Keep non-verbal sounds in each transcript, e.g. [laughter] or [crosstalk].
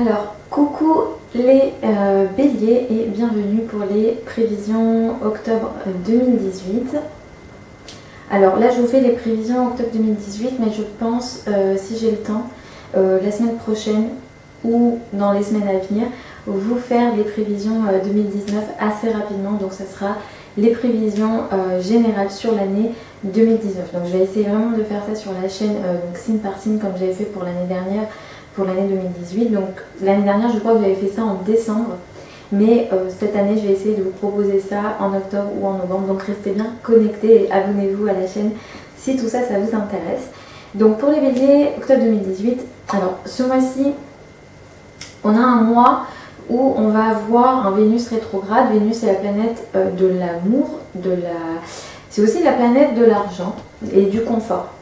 Alors, coucou les euh, béliers et bienvenue pour les prévisions octobre 2018. Alors là, je vous fais les prévisions octobre 2018, mais je pense, euh, si j'ai le temps, euh, la semaine prochaine ou dans les semaines à venir, vous faire les prévisions 2019 assez rapidement. Donc, ça sera les prévisions générales sur l'année 2019. Donc, je vais essayer vraiment de faire ça sur la chaîne, donc signe par signe, comme j'avais fait pour l'année dernière pour l'année 2018. Donc l'année dernière, je crois que j'avais fait ça en décembre. Mais euh, cette année, je vais essayer de vous proposer ça en octobre ou en novembre. Donc restez bien connectés et abonnez-vous à la chaîne si tout ça, ça vous intéresse. Donc pour les béliers, octobre 2018, alors ce mois-ci, on a un mois où on va avoir un Vénus rétrograde. Vénus est la planète euh, de l'amour, de la... c'est aussi la planète de l'argent et du confort.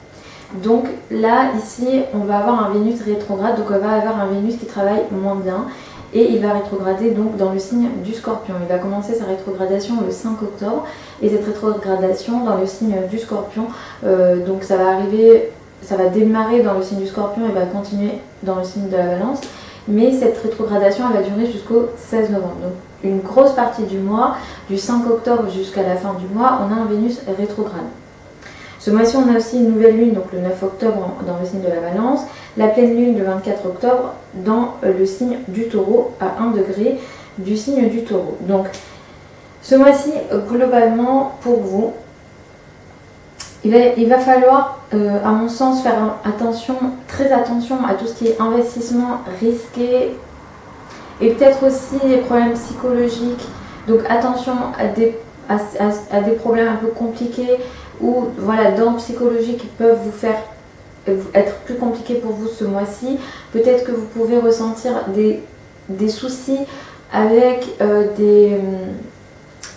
Donc là, ici, on va avoir un Vénus rétrograde, donc on va avoir un Vénus qui travaille moins bien et il va rétrograder donc dans le signe du scorpion. Il va commencer sa rétrogradation le 5 octobre et cette rétrogradation dans le signe du scorpion, euh, donc ça va arriver, ça va démarrer dans le signe du scorpion et va continuer dans le signe de la balance. Mais cette rétrogradation elle va durer jusqu'au 16 novembre. Donc une grosse partie du mois, du 5 octobre jusqu'à la fin du mois, on a un Vénus rétrograde. Ce mois-ci, on a aussi une nouvelle lune, donc le 9 octobre dans le signe de la balance, la pleine lune le 24 octobre dans le signe du taureau à 1 degré du signe du taureau. Donc ce mois-ci, globalement, pour vous, il va, falloir, euh, à mon sens, faire attention, très attention à tout ce qui est investissement risqué et peut-être aussi des problèmes psychologiques. Donc attention à des, à des problèmes un peu compliqués, ou voilà, dents psychologiques qui peuvent vous faire être plus compliqué pour vous ce mois-ci. Peut-être que vous pouvez ressentir des, des soucis avec euh, des, hum,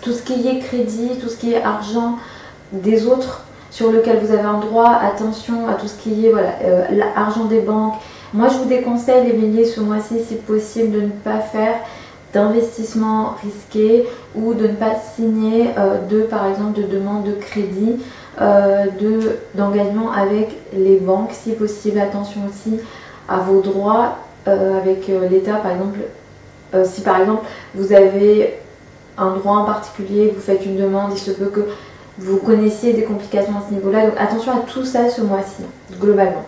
tout ce qui est crédit, tout ce qui est argent des autres sur lequel vous avez un droit. Attention à tout ce qui est voilà, euh, l'argent des banques. Moi, je vous déconseille les ce mois-ci, si possible, de ne pas faire d'investissement risqué ou de ne pas signer euh, de, par exemple, de demande de crédit, euh, de, d'engagement avec les banques, si possible. Attention aussi à vos droits euh, avec l'État, par exemple. si par exemple vous avez un droit en particulier, vous faites une demande, il se peut que vous connaissiez des complications à ce niveau-là. Donc attention à tout ça ce mois-ci, globalement.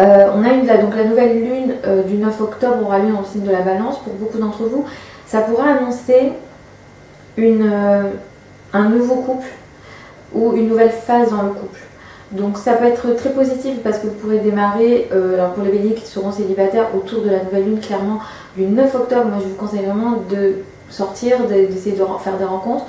Euh, on a une, donc la nouvelle lune euh, du 9 octobre aura lieu dans le signe de la balance. Pour beaucoup d'entre vous, ça pourra annoncer euh, un nouveau couple ou une nouvelle phase dans le couple. Donc ça peut être très positif parce que vous pourrez démarrer, alors pour les béliers qui seront célibataires, autour de la nouvelle lune, clairement du 9 octobre, moi je vous conseille vraiment de sortir, d'essayer de faire des rencontres.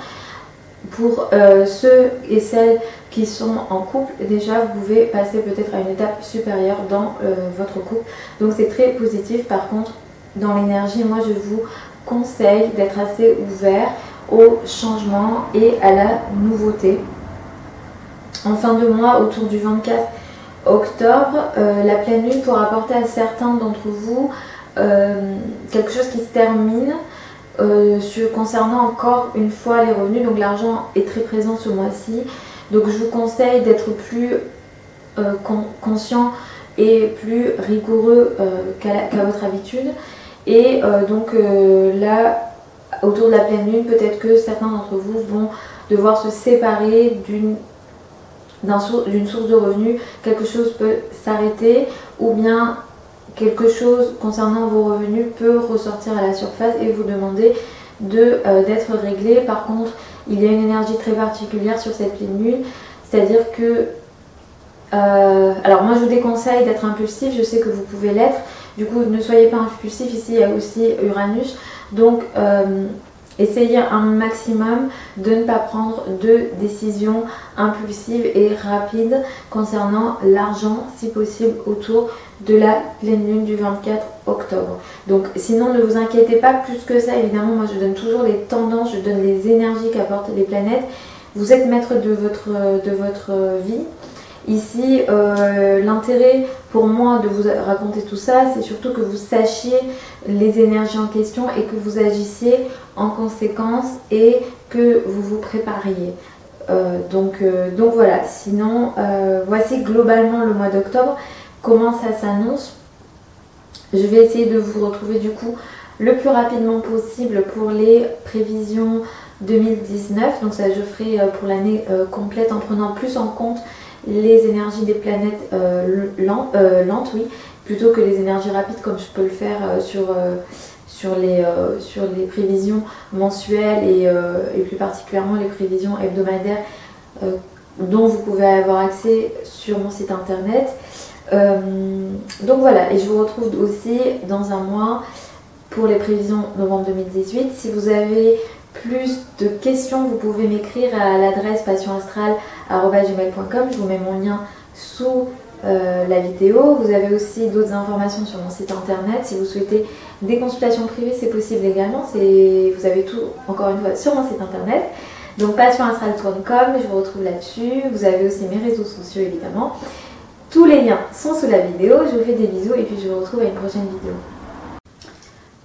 Pour ceux et celles qui sont en couple, déjà vous pouvez passer peut-être à une étape supérieure dans euh, votre couple. Donc c'est très positif. Par contre, dans l'énergie, moi je vous conseille d'être assez ouvert au changement et à la nouveauté. En fin de mois, autour du 24 octobre, euh, la pleine lune pourra apporter à certains d'entre vous euh, quelque chose qui se termine. Sur, concernant encore une fois les revenus, donc l'argent est très présent ce mois-ci. Donc je vous conseille d'être plus euh, conscient et plus rigoureux euh, qu'à votre habitude. Et euh, donc là, autour de la pleine lune, peut-être que certains d'entre vous vont devoir se séparer d'une d'une source de revenus, quelque chose peut s'arrêter ou bien quelque chose concernant vos revenus peut ressortir à la surface et vous demander d'être réglé. Par contre, il y a une énergie très particulière sur cette pleine lune, c'est-à-dire que, euh, alors moi je vous déconseille d'être impulsif, je sais que vous pouvez l'être, du coup ne soyez pas impulsif, ici il y a aussi Uranus, donc euh, essayez un maximum de ne pas prendre de décisions impulsives et rapides concernant l'argent, si possible, autour de la pleine lune du 24 octobre. Donc sinon ne vous inquiétez pas plus que ça, évidemment moi je donne toujours les tendances, je donne les énergies qu'apportent les planètes. Vous êtes maître de votre, de votre vie. Ici, euh, l'intérêt pour moi de vous raconter tout ça, c'est surtout que vous sachiez les énergies en question et que vous agissiez en conséquence et que vous vous prépariez. Euh, donc, euh, donc voilà, sinon, voici globalement le mois d'octobre, comment ça s'annonce. Je vais essayer de vous retrouver du coup le plus rapidement possible pour les prévisions 2019. Donc ça je ferai pour l'année complète en prenant plus en compte les énergies des planètes euh, lentes, oui, plutôt que les énergies rapides comme je peux le faire sur, sur, les, sur les prévisions mensuelles et, plus particulièrement les prévisions hebdomadaires dont vous pouvez avoir accès sur mon site internet. donc voilà, et je vous retrouve aussi dans un mois pour les prévisions novembre 2018. Si vous avez plus de questions, vous pouvez m'écrire à l'adresse passionastral.gmail.com. Je vous mets mon lien sous euh, la vidéo. Vous avez aussi d'autres informations sur mon site internet. Si vous souhaitez des consultations privées, c'est possible également. Vous avez tout, encore une fois, sur mon site internet. Donc passionastral.com, je vous retrouve là-dessus. Vous avez aussi mes réseaux sociaux évidemment. Tous les liens sont sous la vidéo. Je vous fais des bisous et puis je vous retrouve à une prochaine vidéo.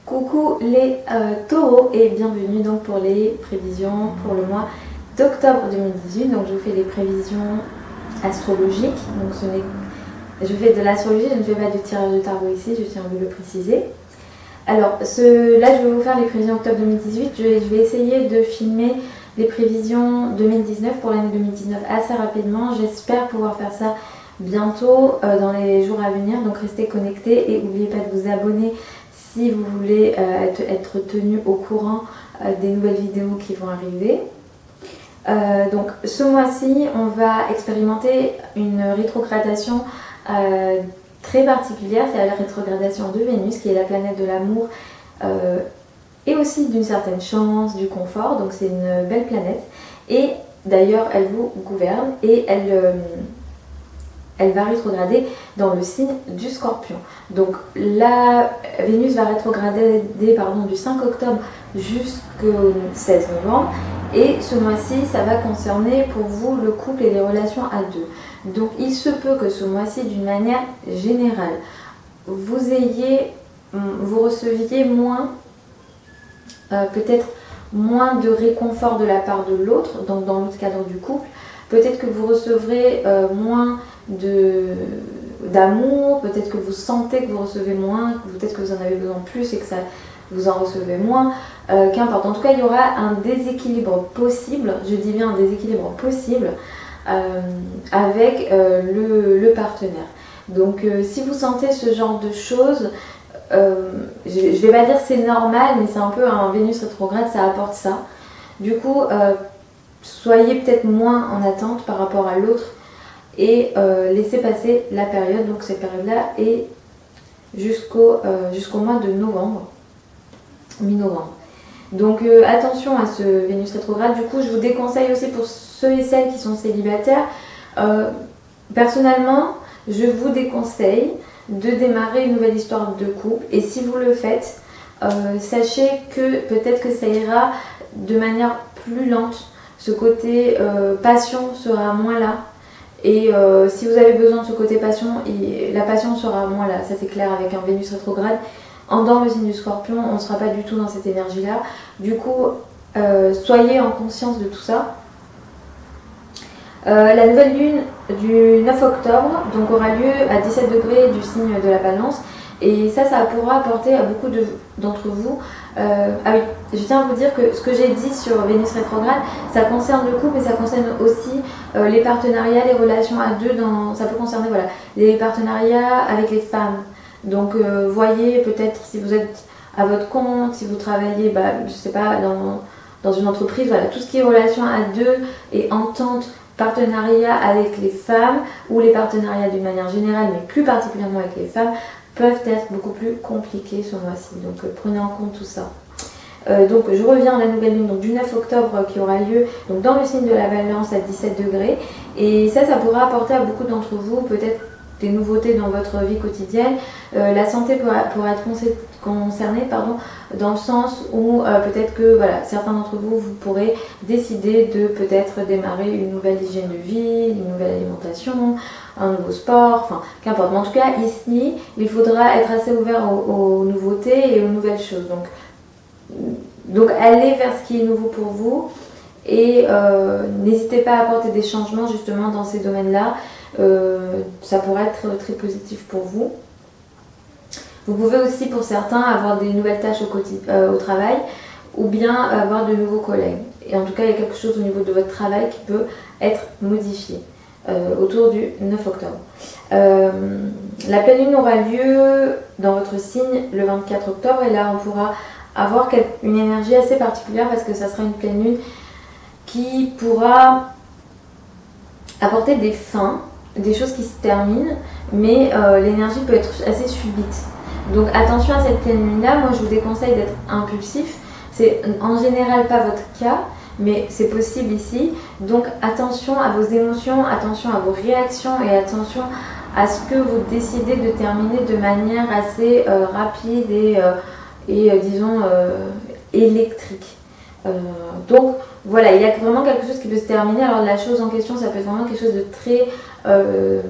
Coucou les euh, taureaux et bienvenue donc pour les prévisions pour le mois d'octobre 2018. Donc je vous fais les prévisions astrologiques. Donc ce n'est je fais de l'astrologie, je ne fais pas du tirage de tarot ici, je tiens à vous le préciser. Alors là je vais vous faire les prévisions octobre 2018. Je vais, je vais essayer de filmer les prévisions 2019 pour l'année 2019 assez rapidement. J'espère pouvoir faire ça bientôt euh, dans les jours à venir. Donc restez connectés et n'oubliez pas de vous abonner si vous voulez euh, être, tenu au courant euh, des nouvelles vidéos qui vont arriver. Euh, donc ce mois-ci, on va expérimenter une rétrogradation très particulière, c'est la rétrogradation de Vénus, qui est la planète de l'amour et aussi d'une certaine chance, du confort. Donc c'est une belle planète. Et d'ailleurs, elle vous gouverne et elle elle va rétrograder dans le signe du scorpion. Donc la Vénus va rétrograder pardon, du 5 octobre jusqu'au 16 novembre. Et ce mois-ci, ça va concerner pour vous le couple et les relations à deux. Donc il se peut que ce mois-ci, d'une manière générale, vous ayez, vous receviez moins, euh, peut-être moins de réconfort de la part de l'autre, donc dans le cadre du couple. Peut-être que vous recevrez euh, moins d'amour, peut-être que vous sentez que vous recevez moins, peut-être que vous en avez besoin plus et que ça vous en recevez moins, euh, qu'importe. En tout cas, il y aura un déséquilibre possible, je dis bien un déséquilibre possible euh, avec euh, le, partenaire. Donc si vous sentez ce genre de choses, je ne vais pas dire c'est normal, mais c'est un peu un Vénus rétrograde, ça apporte ça. Du coup, soyez peut-être moins en attente par rapport à l'autre et euh, laisser passer la période, donc cette période-là, et jusqu'au euh, jusqu'au mois de novembre, mi-novembre. Donc euh, attention à ce Vénus rétrograde. Du coup, je vous déconseille aussi pour ceux et celles qui sont célibataires. personnellement, je vous déconseille de démarrer une nouvelle histoire de couple. Et si vous le faites, sachez que peut-être que ça ira de manière plus lente. Ce côté passion sera moins là. Et euh, si vous avez besoin de ce côté passion, la passion sera moins là, ça c'est clair avec un Vénus rétrograde. En dans le signe du scorpion, on ne sera pas du tout dans cette énergie-là. Du coup, euh, soyez en conscience de tout ça. Euh, la nouvelle lune du 9 octobre donc, aura lieu à 17 degrés du signe de la balance. Et ça, ça pourra apporter à beaucoup d'entre vous. Euh, ah oui, je tiens à vous dire que ce que j'ai dit sur Vénus rétrograde, ça concerne le couple, mais ça concerne aussi euh, les partenariats, les relations à deux. Dans, ça peut concerner voilà, les partenariats avec les femmes. Donc, euh, voyez peut-être si vous êtes à votre compte, si vous travaillez, bah, je sais pas, dans, dans une entreprise, voilà, tout ce qui est relations à deux et entente partenariat avec les femmes ou les partenariats d'une manière générale, mais plus particulièrement avec les femmes, peuvent être beaucoup plus compliqués ce mois-ci. Donc euh, prenez en compte tout ça. Euh, donc je reviens à la nouvelle lune donc, du 9 octobre euh, qui aura lieu donc, dans le signe de la balance à 17 degrés. Et ça, ça pourra apporter à beaucoup d'entre vous peut-être des nouveautés dans votre vie quotidienne. la santé pourra, être concernée pardon, dans le sens où peut-être que voilà, certains d'entre vous, vous pourrez décider de peut-être démarrer une nouvelle hygiène de vie, une nouvelle alimentation, un nouveau sport, enfin qu'importe. Mais en tout cas, ici, il faudra être assez ouvert aux, nouveautés et aux nouvelles choses. Donc, donc allez vers ce qui est nouveau pour vous et euh, n'hésitez pas à apporter des changements justement dans ces domaines-là. Euh, ça pourrait être très positif pour vous. Vous pouvez aussi pour certains avoir des nouvelles tâches au, euh, au travail ou bien avoir de nouveaux collègues. Et en tout cas, il y a quelque chose au niveau de votre travail qui peut être modifié autour du 9 octobre. Euh, la pleine lune aura lieu dans votre signe le 24 octobre et là on pourra avoir une énergie assez particulière parce que ça sera une pleine lune qui pourra apporter des fins, des choses qui se terminent, mais euh, l'énergie peut être assez subite. Donc attention à cette pleine lune là, moi je vous déconseille d'être impulsif. C'est en général pas votre cas, mais c'est possible ici. Donc attention à vos émotions, attention à vos réactions et attention à ce que vous décidez de terminer de manière assez euh, rapide et, euh, et disons électrique. donc voilà, il y a vraiment quelque chose qui peut se terminer. Alors la chose en question, ça peut être vraiment quelque chose de très... Euh,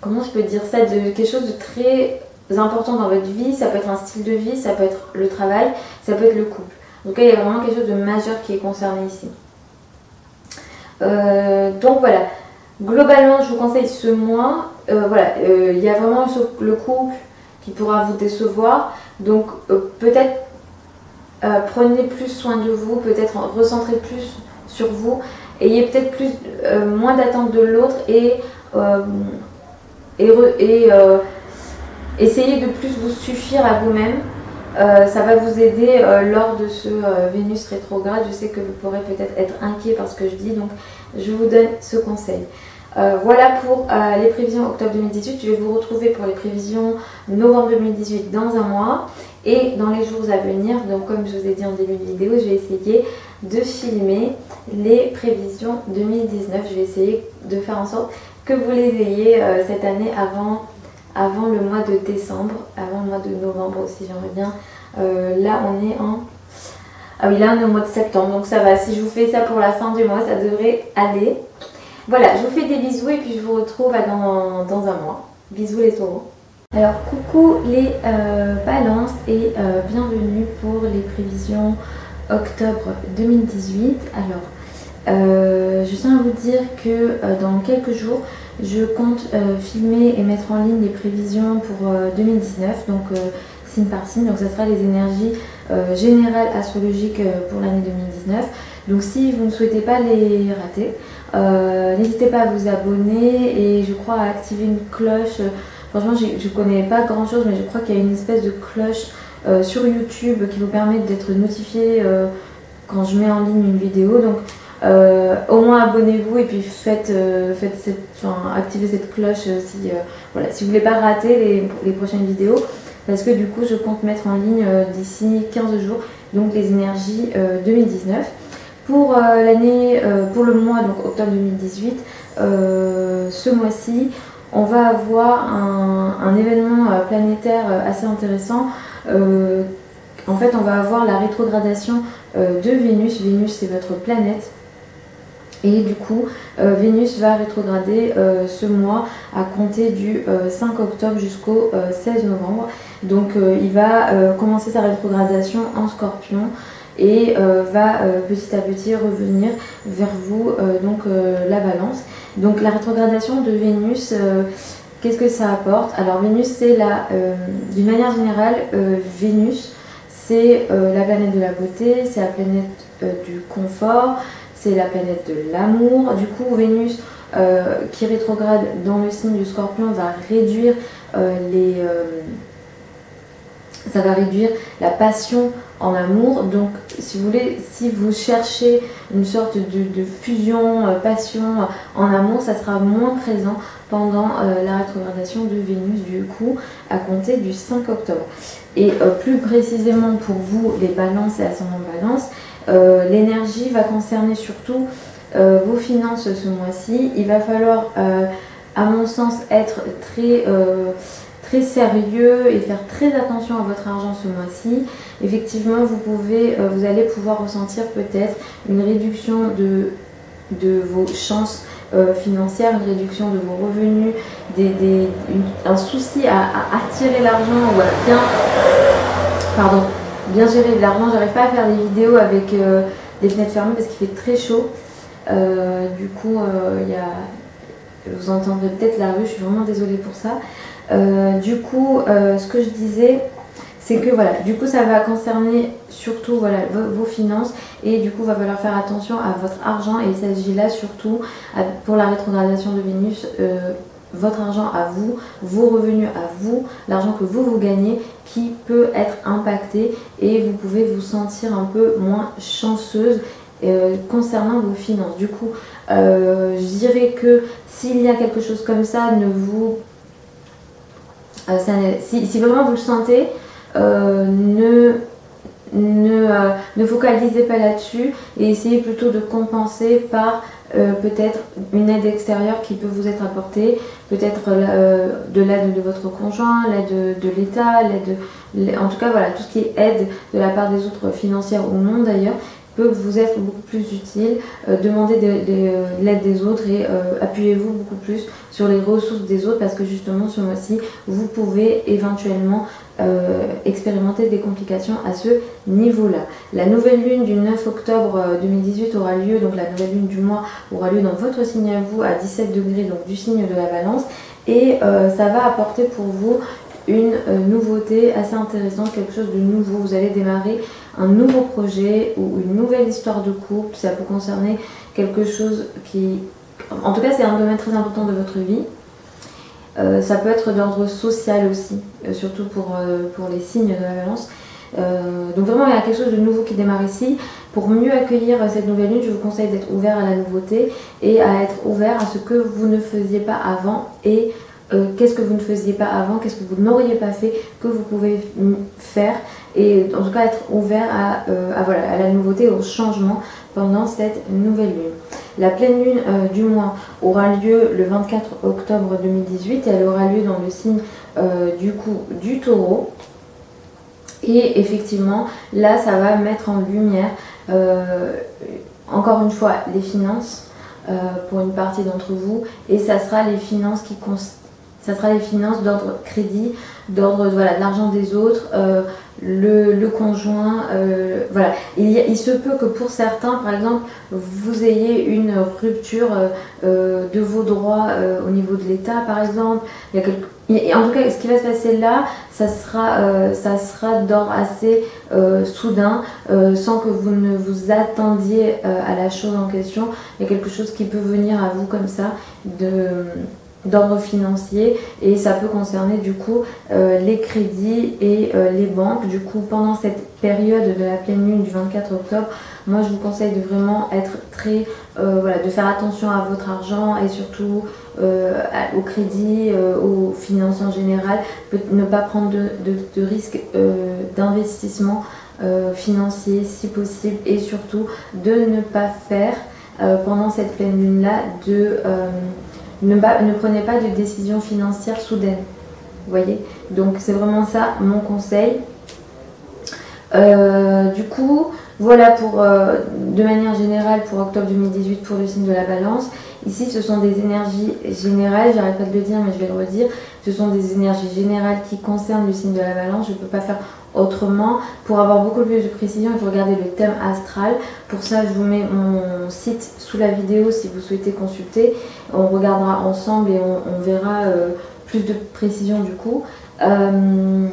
comment je peux dire ça de, Quelque chose de très important dans votre vie. Ça peut être un style de vie, ça peut être le travail, ça peut être le couple. Donc il y a vraiment quelque chose de majeur qui est concerné ici. Euh, donc voilà, globalement, je vous conseille ce mois. Euh, voilà, il y a vraiment le couple qui pourra vous décevoir. Donc peut-être euh, prenez plus soin de vous, peut-être recentrez plus sur vous, ayez peut-être euh, moins d'attente de l'autre et, euh, et, essayez de plus vous suffire à vous-même. Ça va vous aider lors de ce Vénus rétrograde. Je sais que vous pourrez peut-être être inquiet par ce que je dis, donc je vous donne ce conseil. voilà pour les prévisions octobre 2018. Je vais vous retrouver pour les prévisions novembre 2018 dans un mois. Et dans les jours à venir, donc comme je vous ai dit en début de vidéo, je vais essayer de filmer les prévisions 2019. Je vais essayer de faire en sorte que vous les ayez euh, cette année avant, avant le mois de décembre, avant le mois de novembre aussi, j'aimerais bien. Euh, là, on est en... Ah oui, là, on est au mois de septembre, donc ça va. Si je vous fais ça pour la fin du mois, ça devrait aller. Voilà, je vous fais des bisous et puis je vous retrouve dans, dans un mois. Bisous les taureaux. Alors coucou les euh, balances et euh, bienvenue pour les prévisions octobre 2018. Alors je tiens à vous dire que dans quelques jours je compte filmer et mettre en ligne les prévisions pour 2019 donc signe par signe donc ça sera les énergies générales astrologiques pour l'année 2019 donc si vous ne souhaitez pas les rater n'hésitez pas à vous abonner et je crois à activer une cloche. Franchement, je ne connais pas grand chose, mais je crois qu'il y a une espèce de cloche euh, sur YouTube qui vous permet d'être notifié euh, quand je mets en ligne une vidéo. Donc, euh, au moins abonnez-vous et puis faites, faites cette, activez cette cloche si, voilà, si vous voulez pas rater les, prochaines vidéos. Parce que du coup, je compte mettre en ligne d'ici 15 jours donc les énergies 2019. Pour l'année, pour le mois donc octobre 2018, ce mois-ci, on va avoir un, événement euh, planétaire euh, assez intéressant. Euh, en fait, on va avoir la rétrogradation de Vénus. Vénus, c'est votre planète. Et du coup, Vénus va rétrograder ce mois à compter du 5 octobre jusqu'au 16 novembre. Donc, il va commencer sa rétrogradation en scorpion et va petit à petit revenir vers vous, donc la balance. Donc la rétrogradation de Vénus, euh, qu'est-ce que ça apporte? Alors Vénus, c'est la, euh, d'une manière générale, euh, Vénus, c'est la planète de la beauté, c'est la planète du confort, c'est la planète de l'amour. Du coup, Vénus, qui rétrograde dans le signe du Scorpion, va réduire les ça va réduire la passion en amour. Donc, si vous voulez, si vous cherchez une sorte de, fusion, euh, passion euh, en amour, ça sera moins présent pendant euh, la rétrogradation de Vénus, du coup, à compter du 5 octobre. Et plus précisément pour vous, les balances et ascendants balance, l'énergie va concerner surtout vos finances ce mois-ci. Il va falloir, à mon sens, être très très sérieux et faire très attention à votre argent ce mois-ci. Effectivement, vous, pouvez, euh, vous allez pouvoir ressentir peut-être une réduction de, de vos chances euh, financières, une réduction de vos revenus, des, un souci à, attirer l'argent ou à bien, pardon, bien gérer de l'argent. J'arrive pas à faire des vidéos avec euh, des fenêtres fermées parce qu'il fait très chaud. du coup, il y a, vous entendrez peut-être la rue, je suis vraiment désolée pour ça. du coup, ce que je disais, c'est que voilà, du coup, ça va concerner surtout voilà, vos, finances et du coup, va falloir faire attention à votre argent et il s'agit là surtout pour la rétrogradation de Vénus. Votre argent à vous, vos revenus à vous, l'argent que vous vous gagnez qui peut être impacté et vous pouvez vous sentir un peu moins chanceuse euh, concernant vos finances. Du coup, euh, je dirais que s'il y a quelque chose comme ça, ne vous. Euh, si, vraiment vous le sentez, ne, ne, ne, focalisez pas là-dessus et essayez plutôt de compenser par peut-être une aide extérieure qui peut vous être apportée, peut-être de l'aide de votre conjoint, l'aide de, l'État, l'aide, en tout cas voilà, tout ce qui est aide de la part des autres financières ou non d'ailleurs, peut vous être beaucoup plus utile. Euh, demandez euh, l'aide des autres et euh, appuyez-vous beaucoup plus sur les ressources des autres parce que justement ce mois-ci, vous pouvez éventuellement expérimenter des complications à ce niveau-là. La nouvelle lune du 9 octobre 2018 aura lieu, donc la nouvelle lune du mois aura lieu dans votre signe à vous à 17 degrés, donc du signe de la balance. Et ça va apporter pour vous une nouveauté assez intéressante, quelque chose de nouveau. Vous allez démarrer un nouveau projet ou une nouvelle histoire de couple. Ça peut concerner quelque chose qui... En tout cas, c'est un domaine très important de votre vie. Euh, ça peut être d'ordre social aussi, euh, surtout pour, euh, pour les signes de la balance. donc vraiment, il y a quelque chose de nouveau qui démarre ici. Pour mieux accueillir cette nouvelle lune, je vous conseille d'être ouvert à la nouveauté et à être ouvert à ce que vous ne faisiez pas avant et qu'est-ce que vous ne faisiez pas avant, qu'est-ce que vous n'auriez pas fait, que vous pouvez faire et en tout cas être ouvert euh, à, la nouveauté, au changement pendant cette nouvelle lune. La pleine lune euh, du mois aura lieu le 24 octobre 2018 et elle aura lieu dans le signe euh, du coup du taureau. Et effectivement, là, ça va mettre en lumière, encore une fois, les finances pour une partie d'entre vous. Et ça sera les finances qui ça sera les finances d'ordre crédit, d'ordre voilà, de l'argent des autres, le, conjoint. Euh, voilà. Il, se peut que pour certains, par exemple, vous ayez une rupture euh, euh, de vos droits au niveau de l'État, par exemple. Il y a en tout cas, ce qui va se passer là, ça sera, ça sera d'ordre assez soudain, sans que vous ne vous attendiez à la chose en question. Il y a quelque chose qui peut venir à vous comme ça de d'ordre financier et ça peut concerner du coup euh, les crédits et euh, les banques. Du coup, pendant cette période de la pleine lune du 24 octobre, moi je vous conseille de vraiment être très, euh, voilà, de faire attention à votre argent et surtout au crédit, aux finances en général, ne pas prendre de, de risques d'investissement financier si possible et surtout de ne pas faire pendant cette pleine lune là de ne, ne prenez pas de décision financière soudaine. Voyez? Donc c'est vraiment ça mon conseil. Euh, du coup, voilà pour euh, de manière générale pour octobre 2018 pour le signe de la balance. Ici, ce sont des énergies générales, j'arrête pas de le dire, mais je vais le redire. Ce sont des énergies générales qui concernent le signe de la balance. Je ne peux pas faire autrement. Pour avoir beaucoup plus de précision, il faut regarder le thème astral. Pour ça, je vous mets mon site sous la vidéo si vous souhaitez consulter. On regardera ensemble et on, verra euh, plus de précision du coup. Euh,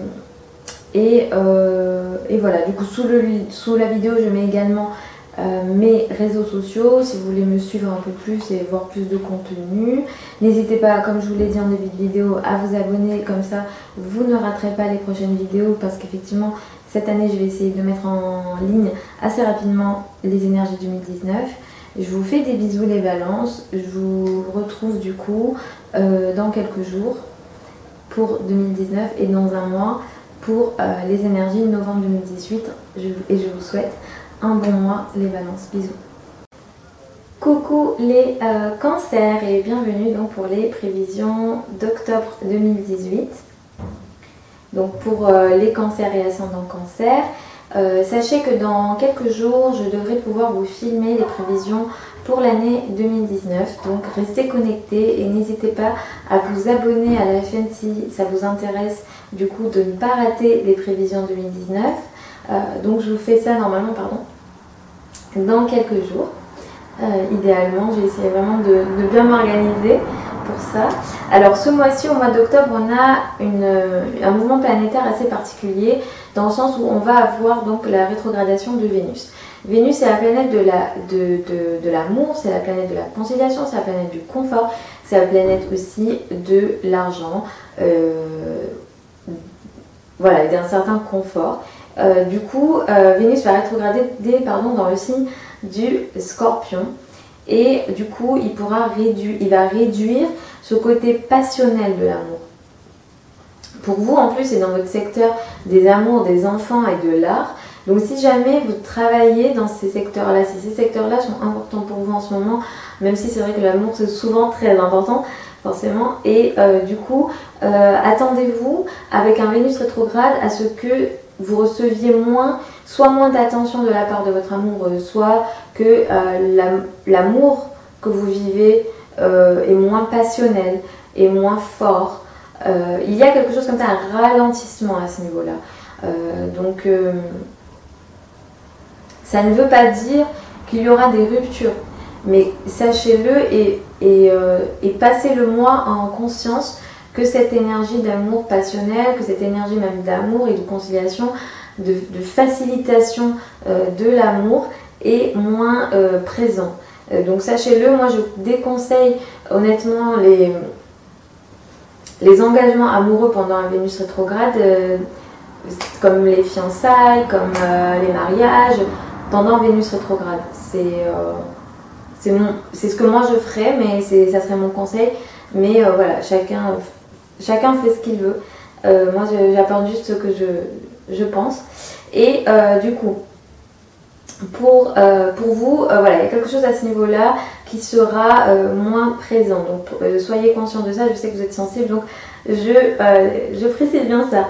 et, euh, et, voilà, du coup, sous, le, sous la vidéo, je mets également euh, mes réseaux sociaux si vous voulez me suivre un peu plus et voir plus de contenu. N'hésitez pas, comme je vous l'ai dit en début de vidéo, à vous abonner, comme ça vous ne raterez pas les prochaines vidéos parce qu'effectivement cette année je vais essayer de mettre en ligne assez rapidement les énergies 2019. Je vous fais des bisous les balances, je vous retrouve du coup euh, dans quelques jours pour 2019 et dans un mois pour euh, les énergies novembre 2018 et je vous souhaite un bon mois les balances. Bisous. Coucou les euh, cancers et bienvenue donc pour les prévisions d'octobre 2018. Donc pour euh, les cancers et ascendants cancer, euh, sachez que dans quelques jours, je devrais pouvoir vous filmer les prévisions pour l'année 2019. Donc restez connectés et n'hésitez pas à vous abonner à la chaîne si ça vous intéresse du coup de ne pas rater les prévisions 2019. Euh, donc je vous fais ça normalement pardon, dans quelques jours. Euh, idéalement, j'ai essayé vraiment de, bien m'organiser pour ça. Alors ce mois-ci, au mois d'octobre, on a un mouvement planétaire assez particulier dans le sens où on va avoir donc la rétrogradation de Vénus. Vénus, c'est la planète de, la, de, l'amour, c'est la planète de la conciliation, c'est la planète du confort, c'est la planète aussi de l'argent, euh, voilà, d'un certain confort. Euh, du coup, euh, Vénus va rétrograder pardon, dans le signe du scorpion. Et du coup, il, pourra réduire, il va réduire ce côté passionnel de l'amour. Pour vous, en plus, c'est dans votre secteur des amours, des enfants et de l'art. Donc si jamais vous travaillez dans ces secteurs-là, si ces secteurs-là sont importants pour vous en ce moment, même si c'est vrai que l'amour c'est souvent très important, forcément, et euh, du coup, attendez-vous avec un Vénus rétrograde à ce que vous receviez moins, soit moins d'attention de la part de votre amour, soit que euh, l'amour que vous vivez est moins passionnel et moins fort. il y a quelque chose comme ça, un ralentissement à ce niveau-là. donc ça ne veut pas dire qu'il y aura des ruptures, mais sachez-le et, euh, passez-le moi en conscience que cette énergie d'amour passionnel, que cette énergie même d'amour et de conciliation, de, facilitation euh, de l'amour est moins euh, présent. donc sachez-le, moi je déconseille honnêtement les, les engagements amoureux pendant un Vénus rétrograde, comme les fiançailles, comme les mariages, pendant Vénus rétrograde. Euh, c'est ce que moi je ferais, mais ça serait mon conseil. Mais euh, voilà, chacun, chacun fait ce qu'il veut. Euh, moi, j'apporte juste ce que je, je pense. Et du coup, pour, pour vous, voilà, il y a quelque chose à ce niveau-là qui sera moins présent. Donc, soyez conscient de ça. Je sais que vous êtes sensible, donc je, je précise bien ça.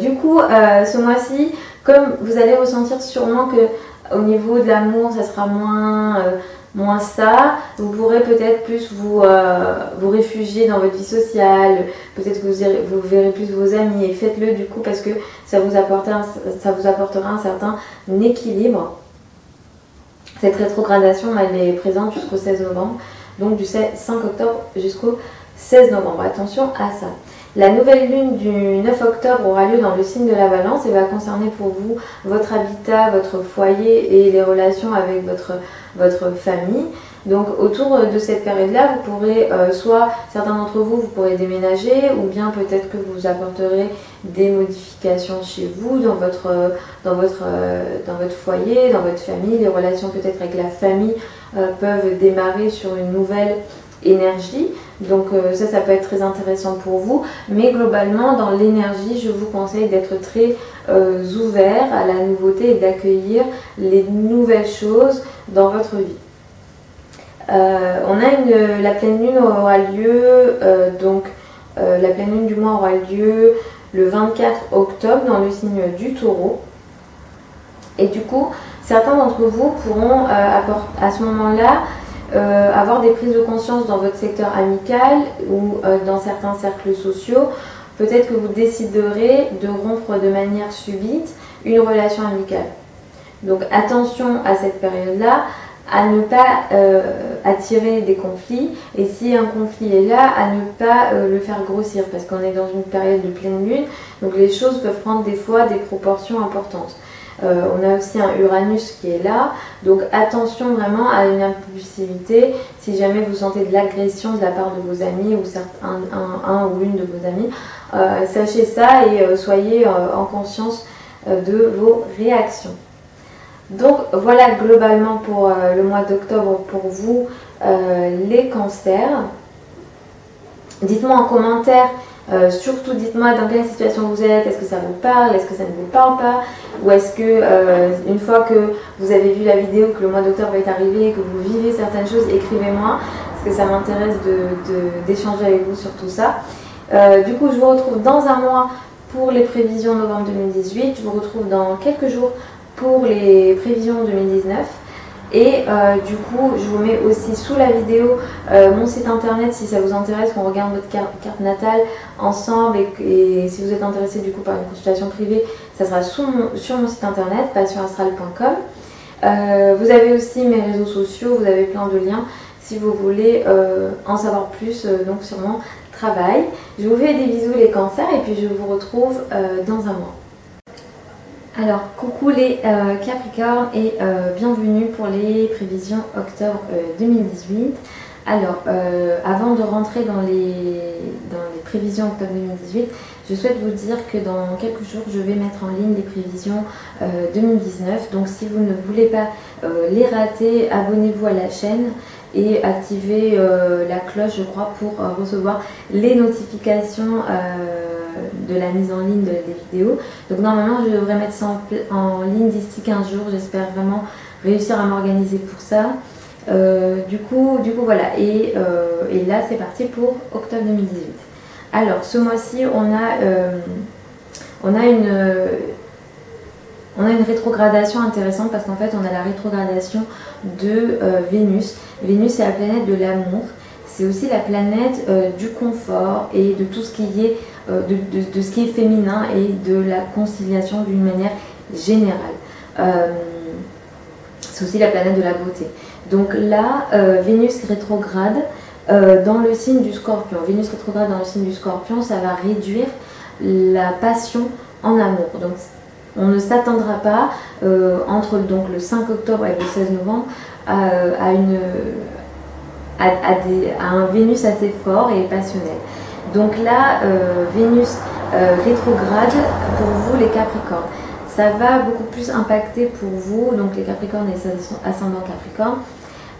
du coup, ce mois-ci, comme vous allez ressentir sûrement que au niveau de l'amour, ça sera moins, euh, moins ça, vous pourrez peut-être plus vous, euh, vous réfugier dans votre vie sociale, peut-être que vous, vous, verrez plus vos amis et faites-le du coup parce que ça vous, ça vous apportera un certain équilibre. Cette rétrogradation, elle est présente jusqu'au 16 novembre, donc du 5 octobre jusqu'au 16 novembre. Attention à ça. La nouvelle lune du 9 octobre aura lieu dans le signe de la balance et va concerner pour vous votre habitat, votre foyer et les relations avec votre, votre famille. Donc autour de cette période-là, vous pourrez, euh, soit certains d'entre vous, vous pourrez déménager ou bien peut-être que vous apporterez des modifications chez vous, dans votre, dans votre, dans votre foyer, dans votre famille. Les relations peut-être avec la famille euh, peuvent démarrer sur une nouvelle énergie. Donc euh, ça, ça peut être très intéressant pour vous. Mais globalement, dans l'énergie, je vous conseille d'être très euh, ouvert à la nouveauté et d'accueillir les nouvelles choses dans votre vie. Euh, on a une, la pleine lune aura lieu, donc la pleine lune du mois aura lieu le 24 octobre dans le signe du taureau. Et du coup, certains d'entre vous pourront à ce moment-là euh, avoir des prises de conscience dans votre secteur amical ou euh, dans certains cercles sociaux. Peut-être que vous déciderez de rompre de manière subite une relation amicale. Donc attention à cette période-là, à ne pas euh, attirer des conflits et si un conflit est là, à ne pas le faire grossir parce qu'on est dans une période de pleine lune, donc les choses peuvent prendre des fois des proportions importantes. Euh, on a aussi un Uranus qui est là. Donc attention vraiment à une impulsivité. Si jamais vous sentez de l'agression de la part de vos amis ou un, un, ou une de vos amis, euh, sachez ça et euh, soyez en conscience de vos réactions. Donc voilà globalement pour le mois d'octobre pour vous les cancers. Dites-moi en commentaire euh, surtout, dites-moi dans quelle situation vous êtes. Est-ce que ça vous parle Est-ce que ça ne vous parle pas Ou est-ce que, euh, une fois que vous avez vu la vidéo, que le mois d'octobre est arrivé, que vous vivez certaines choses, écrivez-moi. Parce que ça m'intéresse d'échanger avec vous sur tout ça. Euh, du coup, je vous retrouve dans un mois pour les prévisions novembre 2018. Je vous retrouve dans quelques jours pour les prévisions 2019. Et euh, du coup, je vous mets aussi sous la vidéo euh, mon site internet si ça vous intéresse qu'on regarde votre carte, natale ensemble et, si vous êtes intéressé du coup par une consultation privée, ça sera sur mon site internet, passionastral.com. Euh, vous avez aussi mes réseaux sociaux, vous avez plein de liens si vous voulez en savoir plus donc sur mon travail. Je vous fais des bisous les cancers et puis je vous retrouve dans un mois. Alors, coucou les Capricornes et bienvenue pour les prévisions octobre 2018. Alors, avant de rentrer dans les, dans les prévisions octobre 2018, je souhaite vous dire que dans quelques jours, je vais mettre en ligne les prévisions 2019. Euh, Donc si vous ne voulez pas euh, les rater, abonnez-vous à la chaîne et activez euh, la cloche, je crois, pour recevoir les notifications de la mise en ligne des vidéos. Donc normalement, je devrais mettre ça en, ligne d'ici 15 jours. J'espère vraiment réussir à m'organiser pour ça. du, coup, du coup, voilà. Et, et là, c'est parti pour octobre 2018. Alors, ce mois-ci, on a, euh, on a une... on a une rétrogradation intéressante parce qu'en fait on a la rétrogradation de euh, Vénus. Vénus c'est la planète de l'amour, c'est aussi la planète euh, du confort et de tout ce qui est de, ce qui est féminin et de la conciliation d'une manière générale. c'est aussi la planète de la beauté. Donc là, Vénus rétrograde, euh, dans le signe du scorpion, Vénus rétrograde dans le signe du scorpion, ça va réduire la passion en amour. On ne s'attendra pas euh, entre donc, le 5 octobre et le 16 novembre à, un Vénus assez fort et passionnel. Donc là, euh, Vénus rétrograde pour vous les Capricornes. Ça va beaucoup plus impacter pour vous, donc les Capricornes et les ascendants Capricornes,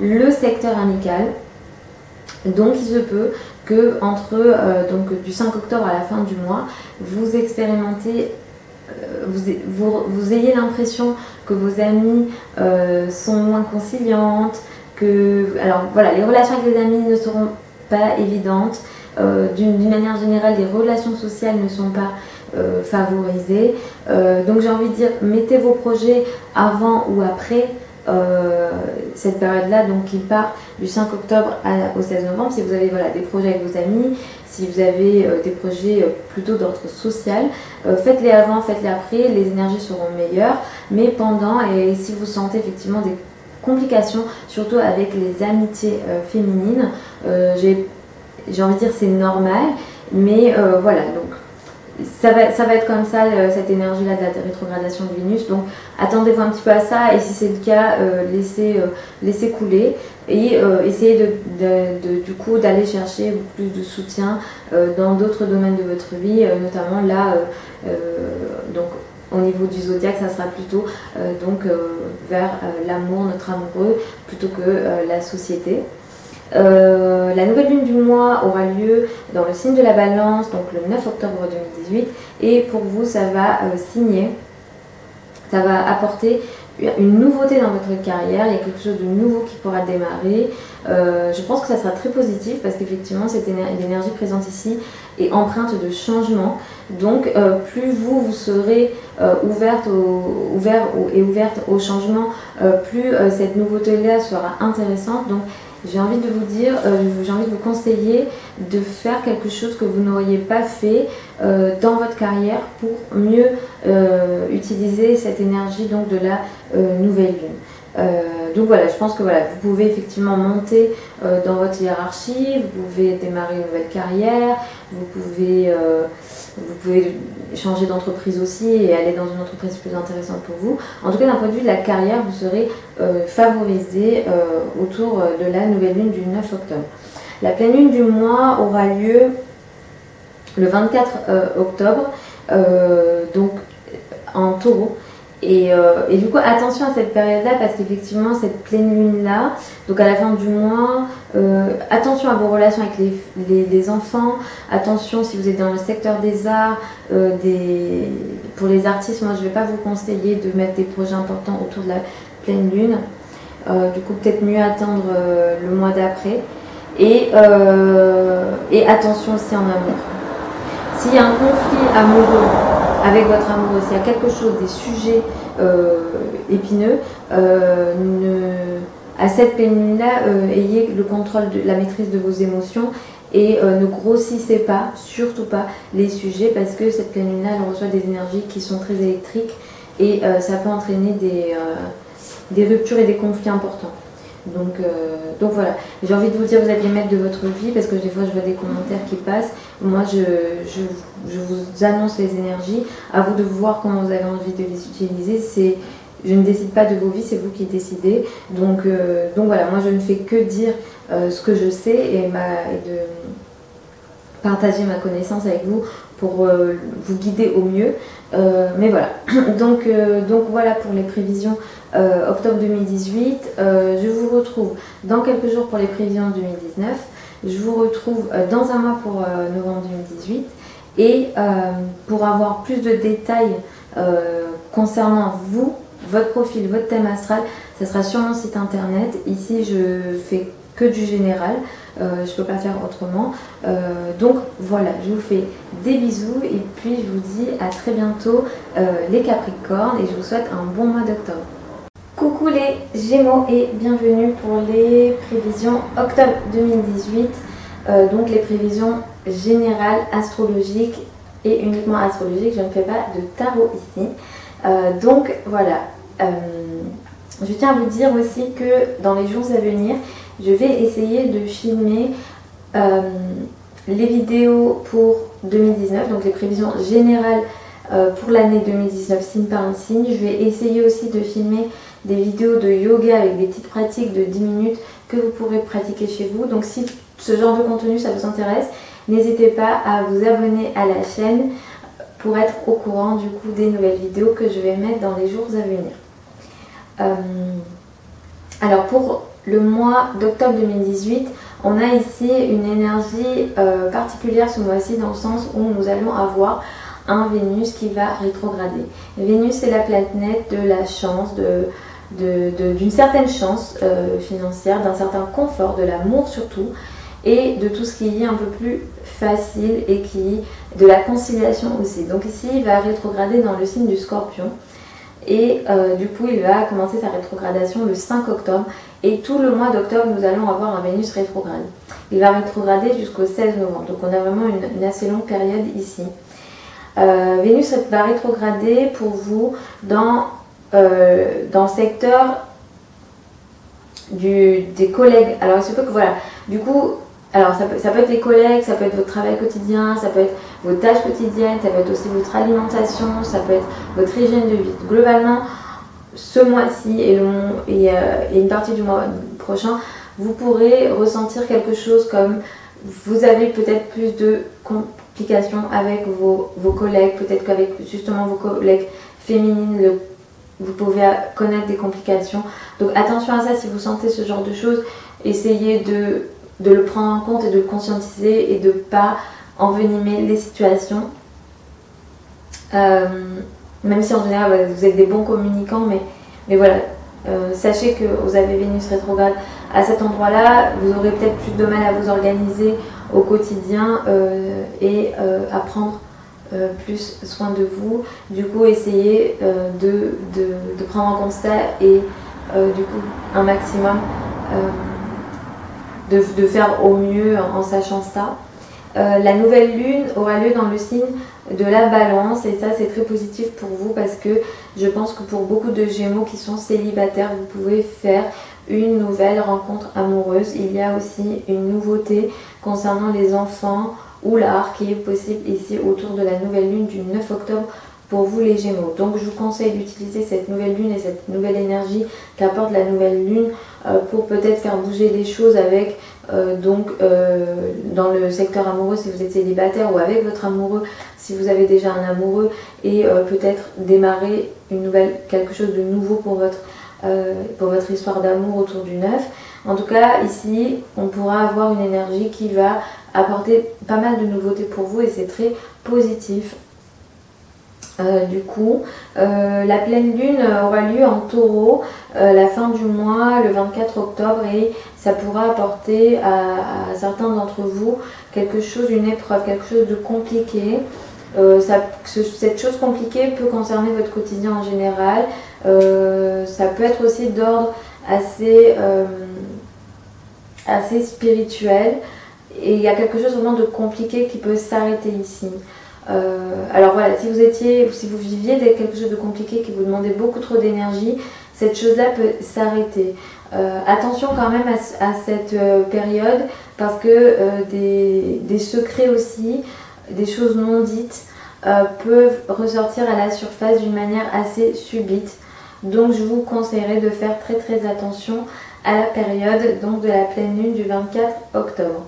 le secteur amical, donc il se peut que entre euh, du 5 octobre à la fin du mois, vous expérimentez, euh, vous, ayez l'impression que vos amis euh, sont moins conciliantes, que alors voilà, les relations avec les amis ne seront pas évidentes. D'une manière générale, les relations sociales ne sont pas favorisées. donc j'ai envie de dire, mettez vos projets avant ou après euh, cette période-là, donc qui part du 5 octobre au 16 novembre. Si vous avez voilà, des projets avec vos amis, si vous avez euh, des projets euh, plutôt d'ordre social, faites-les avant, faites-les après, les énergies seront meilleures. Mais pendant, et si vous sentez effectivement des complications, surtout avec les amitiés féminines, j'ai envie de dire c'est normal, mais voilà, donc ça va, ça va être comme ça, cette énergie-là de la rétrogradation de Vénus. Donc, attendez-vous un petit peu à ça. Et si c'est le cas, euh, laissez, euh, laissez, couler. Et euh, essayez de, du coup d'aller chercher plus de soutien dans d'autres domaines de votre vie, notamment là, donc au niveau du zodiaque, ça sera plutôt donc vers l'amour, notre amoureux, plutôt que la société. Euh, la nouvelle lune du mois aura lieu dans le signe de la balance, donc le 9 octobre 2018. Et pour vous, ça va euh, signer, ça va apporter une nouveauté dans votre carrière, il y a quelque chose de nouveau qui pourra démarrer. Euh, je pense que ça sera très positif parce qu'effectivement, cette énergie présente ici est empreinte de changement. Donc, plus vous, vous serez ouverte au, et ouverte au changement, plus cette nouveauté-là sera intéressante. J'ai envie de vous dire, euh, j'ai envie de vous conseiller de faire quelque chose que vous n'auriez pas fait euh, dans votre carrière pour mieux euh, utiliser cette énergie donc de la nouvelle lune. Donc voilà, je pense que vous pouvez effectivement monter dans votre hiérarchie, vous pouvez démarrer une nouvelle carrière, vous pouvez vous pouvez changer d'entreprise aussi et aller dans une entreprise plus intéressante pour vous. En tout cas, d'un point de vue de la carrière, vous serez euh, favorisé euh, autour de la nouvelle lune du 9 octobre. La pleine lune du mois aura lieu le 24 euh, octobre, donc en taureau. Euh, et, du coup, attention à cette période-là parce qu'effectivement, cette pleine lune-là, donc à la fin du mois, euh, attention à vos relations avec les, enfants, attention si vous êtes dans le secteur des arts, euh, des, pour les artistes, moi je ne vais pas vous conseiller de mettre des projets importants autour de la pleine lune. du coup, peut-être mieux attendre le mois d'après. Et, et attention aussi en amour. S'il y a un conflit amoureux avec votre amoureux, s'il y a quelque chose, des sujets euh, épineux, euh, à cette pénible-là, euh, ayez le contrôle de la maîtrise de vos émotions et ne grossissez pas, surtout pas, les sujets parce que cette lune-là, elle reçoit des énergies qui sont très électriques et ça peut entraîner des, ruptures et des conflits importants. Donc, donc voilà, j'ai envie de vous dire, vous êtes les maîtres de votre vie parce que des fois je vois des commentaires qui passent. Moi je, je, vous annonce les énergies, à vous de voir comment vous avez envie de les utiliser. C'est, je ne décide pas de vos vies, c'est vous qui décidez. Donc, donc voilà, moi je ne fais que dire ce que je sais et, de partager ma connaissance avec vous pour euh, vous guider au mieux. Euh, mais voilà, [coughs] donc, euh, donc voilà pour les prévisions octobre 2018. je vous retrouve dans quelques jours pour les prévisions 2019. Je vous retrouve dans un mois pour novembre 2018. Et pour avoir plus de détails concernant vous, votre profil, votre thème astral, ça sera sur mon site internet. Ici, je fais que du général. Euh, je ne peux pas faire autrement. Euh, donc voilà, je vous fais des bisous et puis je vous dis à très bientôt euh, les Capricornes et je vous souhaite un bon mois d'octobre. Coucou les Gémeaux et bienvenue pour les prévisions octobre 2018. donc les prévisions générales astrologiques et uniquement astrologiques. Je ne fais pas de tarot ici. donc voilà. je tiens à vous dire aussi que dans les jours à venir, je vais essayer de filmer euh, les vidéos pour 2019, donc les prévisions générales euh, pour l'année 2019, signe par un signe. Je vais essayer aussi de filmer des vidéos de yoga avec des petites pratiques de 10 minutes que vous pourrez pratiquer chez vous. Donc si ce genre de contenu ça vous intéresse, n'hésitez pas à vous abonner à la chaîne pour être au courant du coup des nouvelles vidéos que je vais mettre dans les jours à venir. Euh, alors pour le mois d'octobre 2018, on a ici une énergie euh, particulière ce mois-ci dans le sens où nous allons avoir un Vénus qui va rétrograder. Vénus c'est la planète de la chance, d'une certaine chance euh, financière, d'un certain confort, de l'amour surtout, et de tout ce qui est un peu plus facile et qui de la conciliation aussi. Donc ici il va rétrograder dans le signe du scorpion. Et euh, du coup, il va commencer sa rétrogradation le 5 octobre. Et tout le mois d'octobre, nous allons avoir un Vénus rétrograde. Il va rétrograder jusqu'au 16 novembre. Donc on a vraiment une, assez longue période ici. Euh, Vénus va rétrograder pour vous dans, euh, dans le secteur des collègues. Alors il se peut que voilà, du coup, alors ça peut, être les collègues, ça peut être votre travail quotidien, ça peut être vos tâches quotidiennes, ça peut être aussi votre alimentation, ça peut être votre hygiène de vie. Globalement, ce mois-ci et, euh, et, une partie du mois prochain, vous pourrez ressentir quelque chose comme vous avez peut-être plus de complications avec vos collègues, peut-être qu'avec justement vos collègues féminines, vous pouvez connaître des complications. Donc attention à ça si vous sentez ce genre de choses, essayez de de le prendre en compte et de le conscientiser et de pas envenimer les situations. Euh, même si en général vous êtes des bons communicants, mais, mais voilà, euh, sachez que vous avez Vénus rétrograde à cet endroit-là, vous aurez peut-être plus de mal à vous organiser au quotidien euh, et à prendre plus soin de vous. Du coup, essayez de, prendre en compte et du coup un maximum de, faire au mieux en, sachant ça. Euh, la nouvelle lune aura lieu dans le signe de la balance et ça c'est très positif pour vous parce que je pense que pour beaucoup de gémeaux qui sont célibataires vous pouvez faire une nouvelle rencontre amoureuse. Il y a aussi une nouveauté concernant les enfants ou l'art qui est possible ici autour de la nouvelle lune du 9 octobre pour vous les Gémeaux. Donc je vous conseille d'utiliser cette nouvelle lune et cette nouvelle énergie qu'apporte la nouvelle lune pour peut-être faire bouger les choses avec euh, donc euh, dans le secteur amoureux si vous êtes célibataire ou avec votre amoureux si vous avez déjà un amoureux et peut-être démarrer une nouvelle quelque chose de nouveau pour votre pour votre histoire d'amour autour du neuf. En tout cas, ici, on pourra avoir une énergie qui va apporter pas mal de nouveautés pour vous et c'est très positif euh, du coup, euh, la pleine lune aura lieu en taureau euh, la fin du mois, le 24 octobre, et ça pourra apporter à, certains d'entre vous quelque chose, une épreuve, quelque chose de compliqué. cette chose compliquée peut concerner votre quotidien en général. ça peut être aussi d'ordre assez, assez spirituel. Et il y a quelque chose vraiment de compliqué qui peut s'arrêter ici. Alors voilà, si vous étiez, si vous viviez quelque chose de compliqué qui vous demandait beaucoup trop d'énergie, cette chose-là peut s'arrêter. attention quand même à, cette période parce que des, des, secrets aussi, des choses non dites peuvent ressortir à la surface d'une manière assez subite. Donc je vous conseillerais de faire très très attention à la période donc de la pleine lune du 24 octobre.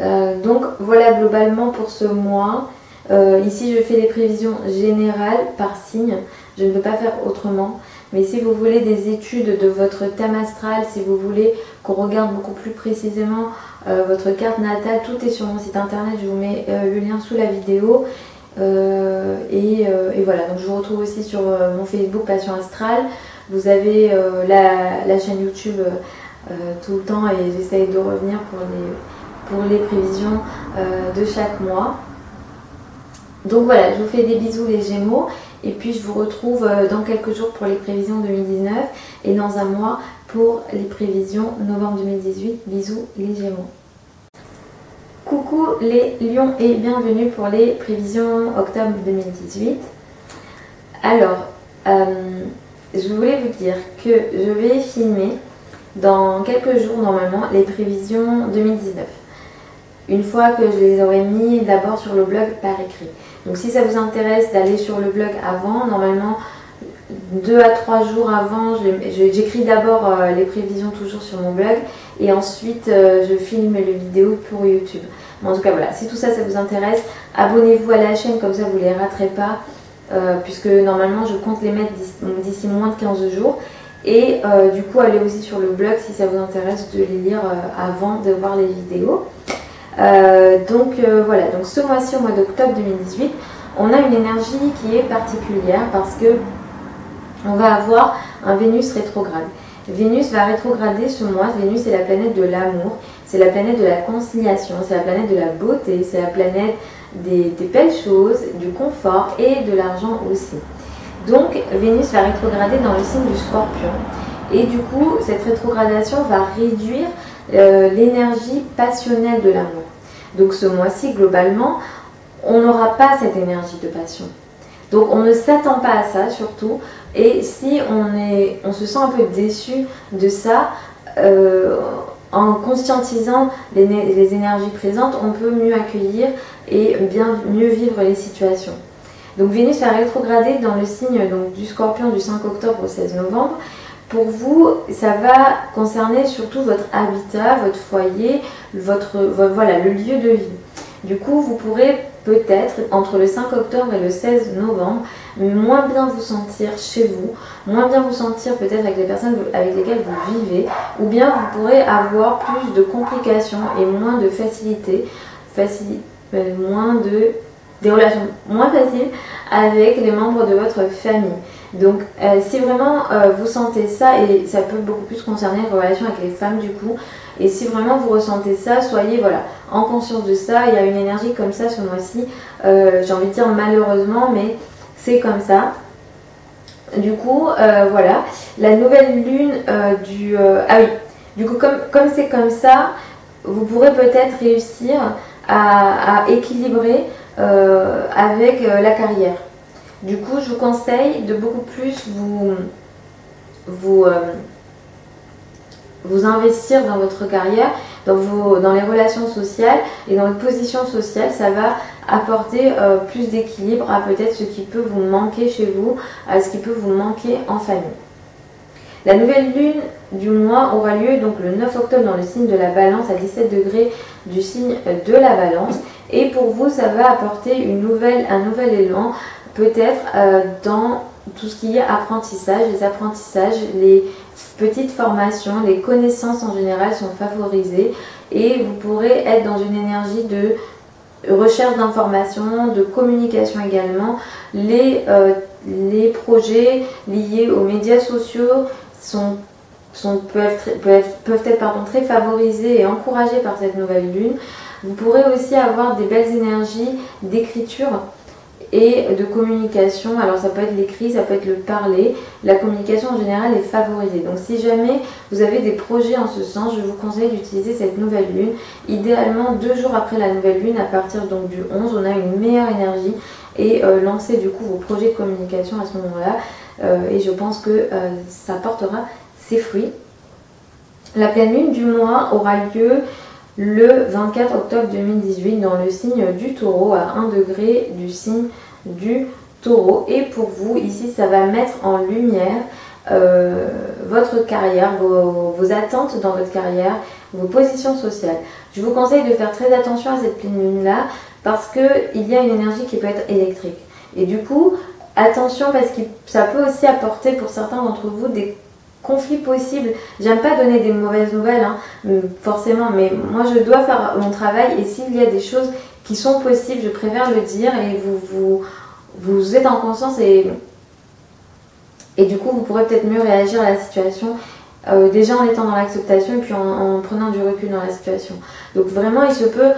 Euh, donc voilà globalement pour ce mois. Euh, ici je fais des prévisions générales par signe. Je ne peux pas faire autrement. Mais si vous voulez des études de votre thème astral, si vous voulez qu'on regarde beaucoup plus précisément euh, votre carte natale, tout est sur mon site internet. Je vous mets le lien sous la vidéo. Et, voilà, donc je vous retrouve aussi sur mon Facebook Passion Astrale. Vous avez la, chaîne YouTube tout le temps et j'essaye de revenir pour les, pour les prévisions de chaque mois. Donc voilà, je vous fais des bisous les Gémeaux et puis je vous retrouve dans quelques jours pour les prévisions 2019 et dans un mois pour les prévisions novembre 2018. Bisous les Gémeaux. Coucou les lions et bienvenue pour les prévisions octobre 2018. Alors, euh, je voulais vous dire que je vais filmer dans quelques jours normalement les prévisions 2019. Une fois que je les aurai mis d'abord sur le blog par écrit. Donc si ça vous intéresse d'aller sur le blog avant, normalement deux à trois jours avant, j'écris d'abord euh, les prévisions toujours sur mon blog et ensuite euh, je filme les vidéos pour YouTube. en tout cas voilà, si tout ça ça vous intéresse, abonnez-vous à la chaîne comme ça vous ne les raterez pas euh, puisque normalement je compte les mettre d'ici moins de 15 jours. Et du coup allez aussi sur le blog si ça vous intéresse de les lire avant de voir les vidéos. Donc voilà, donc ce mois-ci au mois d'octobre 2018, on a une énergie qui est particulière parce que on va avoir un Vénus rétrograde. Vénus va rétrograder ce mois. Vénus est la planète de l'amour, c'est la planète de la conciliation, c'est la planète de la beauté, c'est la planète des, belles choses, du confort et de l'argent aussi. Donc Vénus va rétrograder dans le signe du scorpion. Et du coup, cette rétrogradation va réduire euh, l'énergie passionnelle de l'amour. Donc ce mois-ci, globalement, on n'aura pas cette énergie de passion. Donc on ne s'attend pas à ça surtout. Et si on, est, on se sent un peu déçu de ça, euh, en conscientisant les, les, énergies présentes, on peut mieux accueillir et bien mieux vivre les situations. Donc Vénus va rétrograder dans le signe donc, du scorpion du 5 octobre au 16 novembre. Pour vous, ça va concerner surtout votre habitat, votre foyer, votre, voilà, le lieu de vie. Du coup, vous pourrez peut-être entre le 5 octobre et le 16 novembre moins bien vous sentir chez vous, moins bien vous sentir peut-être avec les personnes avec lesquelles vous vivez, ou bien vous pourrez avoir plus de complications et moins de facilité, euh, moins de des relations moins faciles avec les membres de votre famille. Donc euh, si vraiment euh, vous sentez ça, et ça peut beaucoup plus concerner les relations avec les femmes du coup, et si vraiment vous ressentez ça, soyez voilà, en conscience de ça. Il y a une énergie comme ça ce mois-ci. J'ai envie de dire malheureusement, mais c'est comme ça. Du coup, euh, voilà, la nouvelle lune euh, du... Euh, ah oui, du coup, comme c'est comme, ça, vous pourrez peut-être réussir à, équilibrer avec la carrière. Du coup, je vous conseille de beaucoup plus vous, vous, vous investir dans votre carrière, dans, vos, les relations sociales et dans votre position sociale. Ça va apporter euh, plus d'équilibre à peut-être ce qui peut vous manquer chez vous, à ce qui peut vous manquer en famille. La nouvelle lune du mois aura lieu donc le 9 octobre dans le signe de la balance à 17 degrés du signe de la balance. Et pour vous, ça va apporter un nouvel élan, peut-être euh, dans tout ce qui est apprentissage. Les apprentissages, les petites formations, les connaissances en général sont favorisées et vous pourrez être dans une énergie de recherche d'informations, de communication également. Les, euh, les projets liés aux médias sociaux sont, sont, peuvent, peuvent, être pardon, très favorisés et encouragés par cette nouvelle lune. Vous pourrez aussi avoir des belles énergies d'écriture et de communication. Alors ça peut être l'écrit, ça peut être le parler. La communication en général est favorisée. Donc si jamais vous avez des projets en ce sens, je vous conseille d'utiliser cette nouvelle lune. Idéalement deux jours après la nouvelle lune, à partir donc du 11, on a une meilleure énergie et euh, lancer du coup vos projets de communication à ce moment-là. Euh, et je pense que euh, ça portera ses fruits. La pleine lune du mois aura lieu le 24 octobre 2018 dans le signe du taureau à 1 degré du signe du taureau. Et pour vous, ici, ça va mettre en lumière euh, votre carrière, vos, attentes dans votre carrière, vos positions sociales. Je vous conseille de faire très attention à cette pleine lune-là parce qu'il y a une énergie qui peut être électrique. Et du coup, attention parce que ça peut aussi apporter pour certains d'entre vous des conflit possible. J'aime pas donner des mauvaises nouvelles, hein, forcément, mais moi je dois faire mon travail et s'il y a des choses qui sont possibles, je préfère le dire et vous, vous, vous êtes en conscience et, et du coup vous pourrez peut-être mieux réagir à la situation. Euh, déjà en étant dans l'acceptation et puis en, en, prenant du recul dans la situation. Donc vraiment, il se peut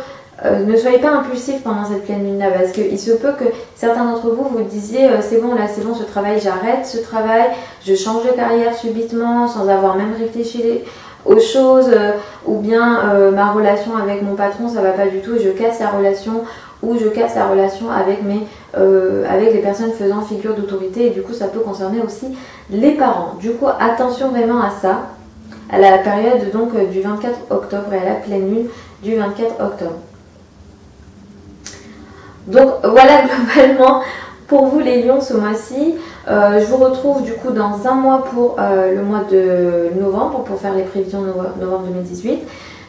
euh, ne soyez pas impulsif pendant cette pleine lune-là parce qu'il se peut que certains d'entre vous vous disiez euh, c'est bon là c'est bon ce travail j'arrête ce travail je change de carrière subitement sans avoir même réfléchi aux choses euh, ou bien ma relation avec mon patron ça va pas du tout et je casse la relation ou je casse la relation avec mes avec les personnes faisant figure d'autorité et du coup ça peut concerner aussi les parents du coup attention vraiment à ça à la période donc du 24 octobre et à la pleine lune du 24 octobre donc voilà globalement pour vous les lions ce mois-ci. Euh, je vous retrouve du coup dans un mois pour euh, le mois de novembre pour faire les prévisions novembre 2018.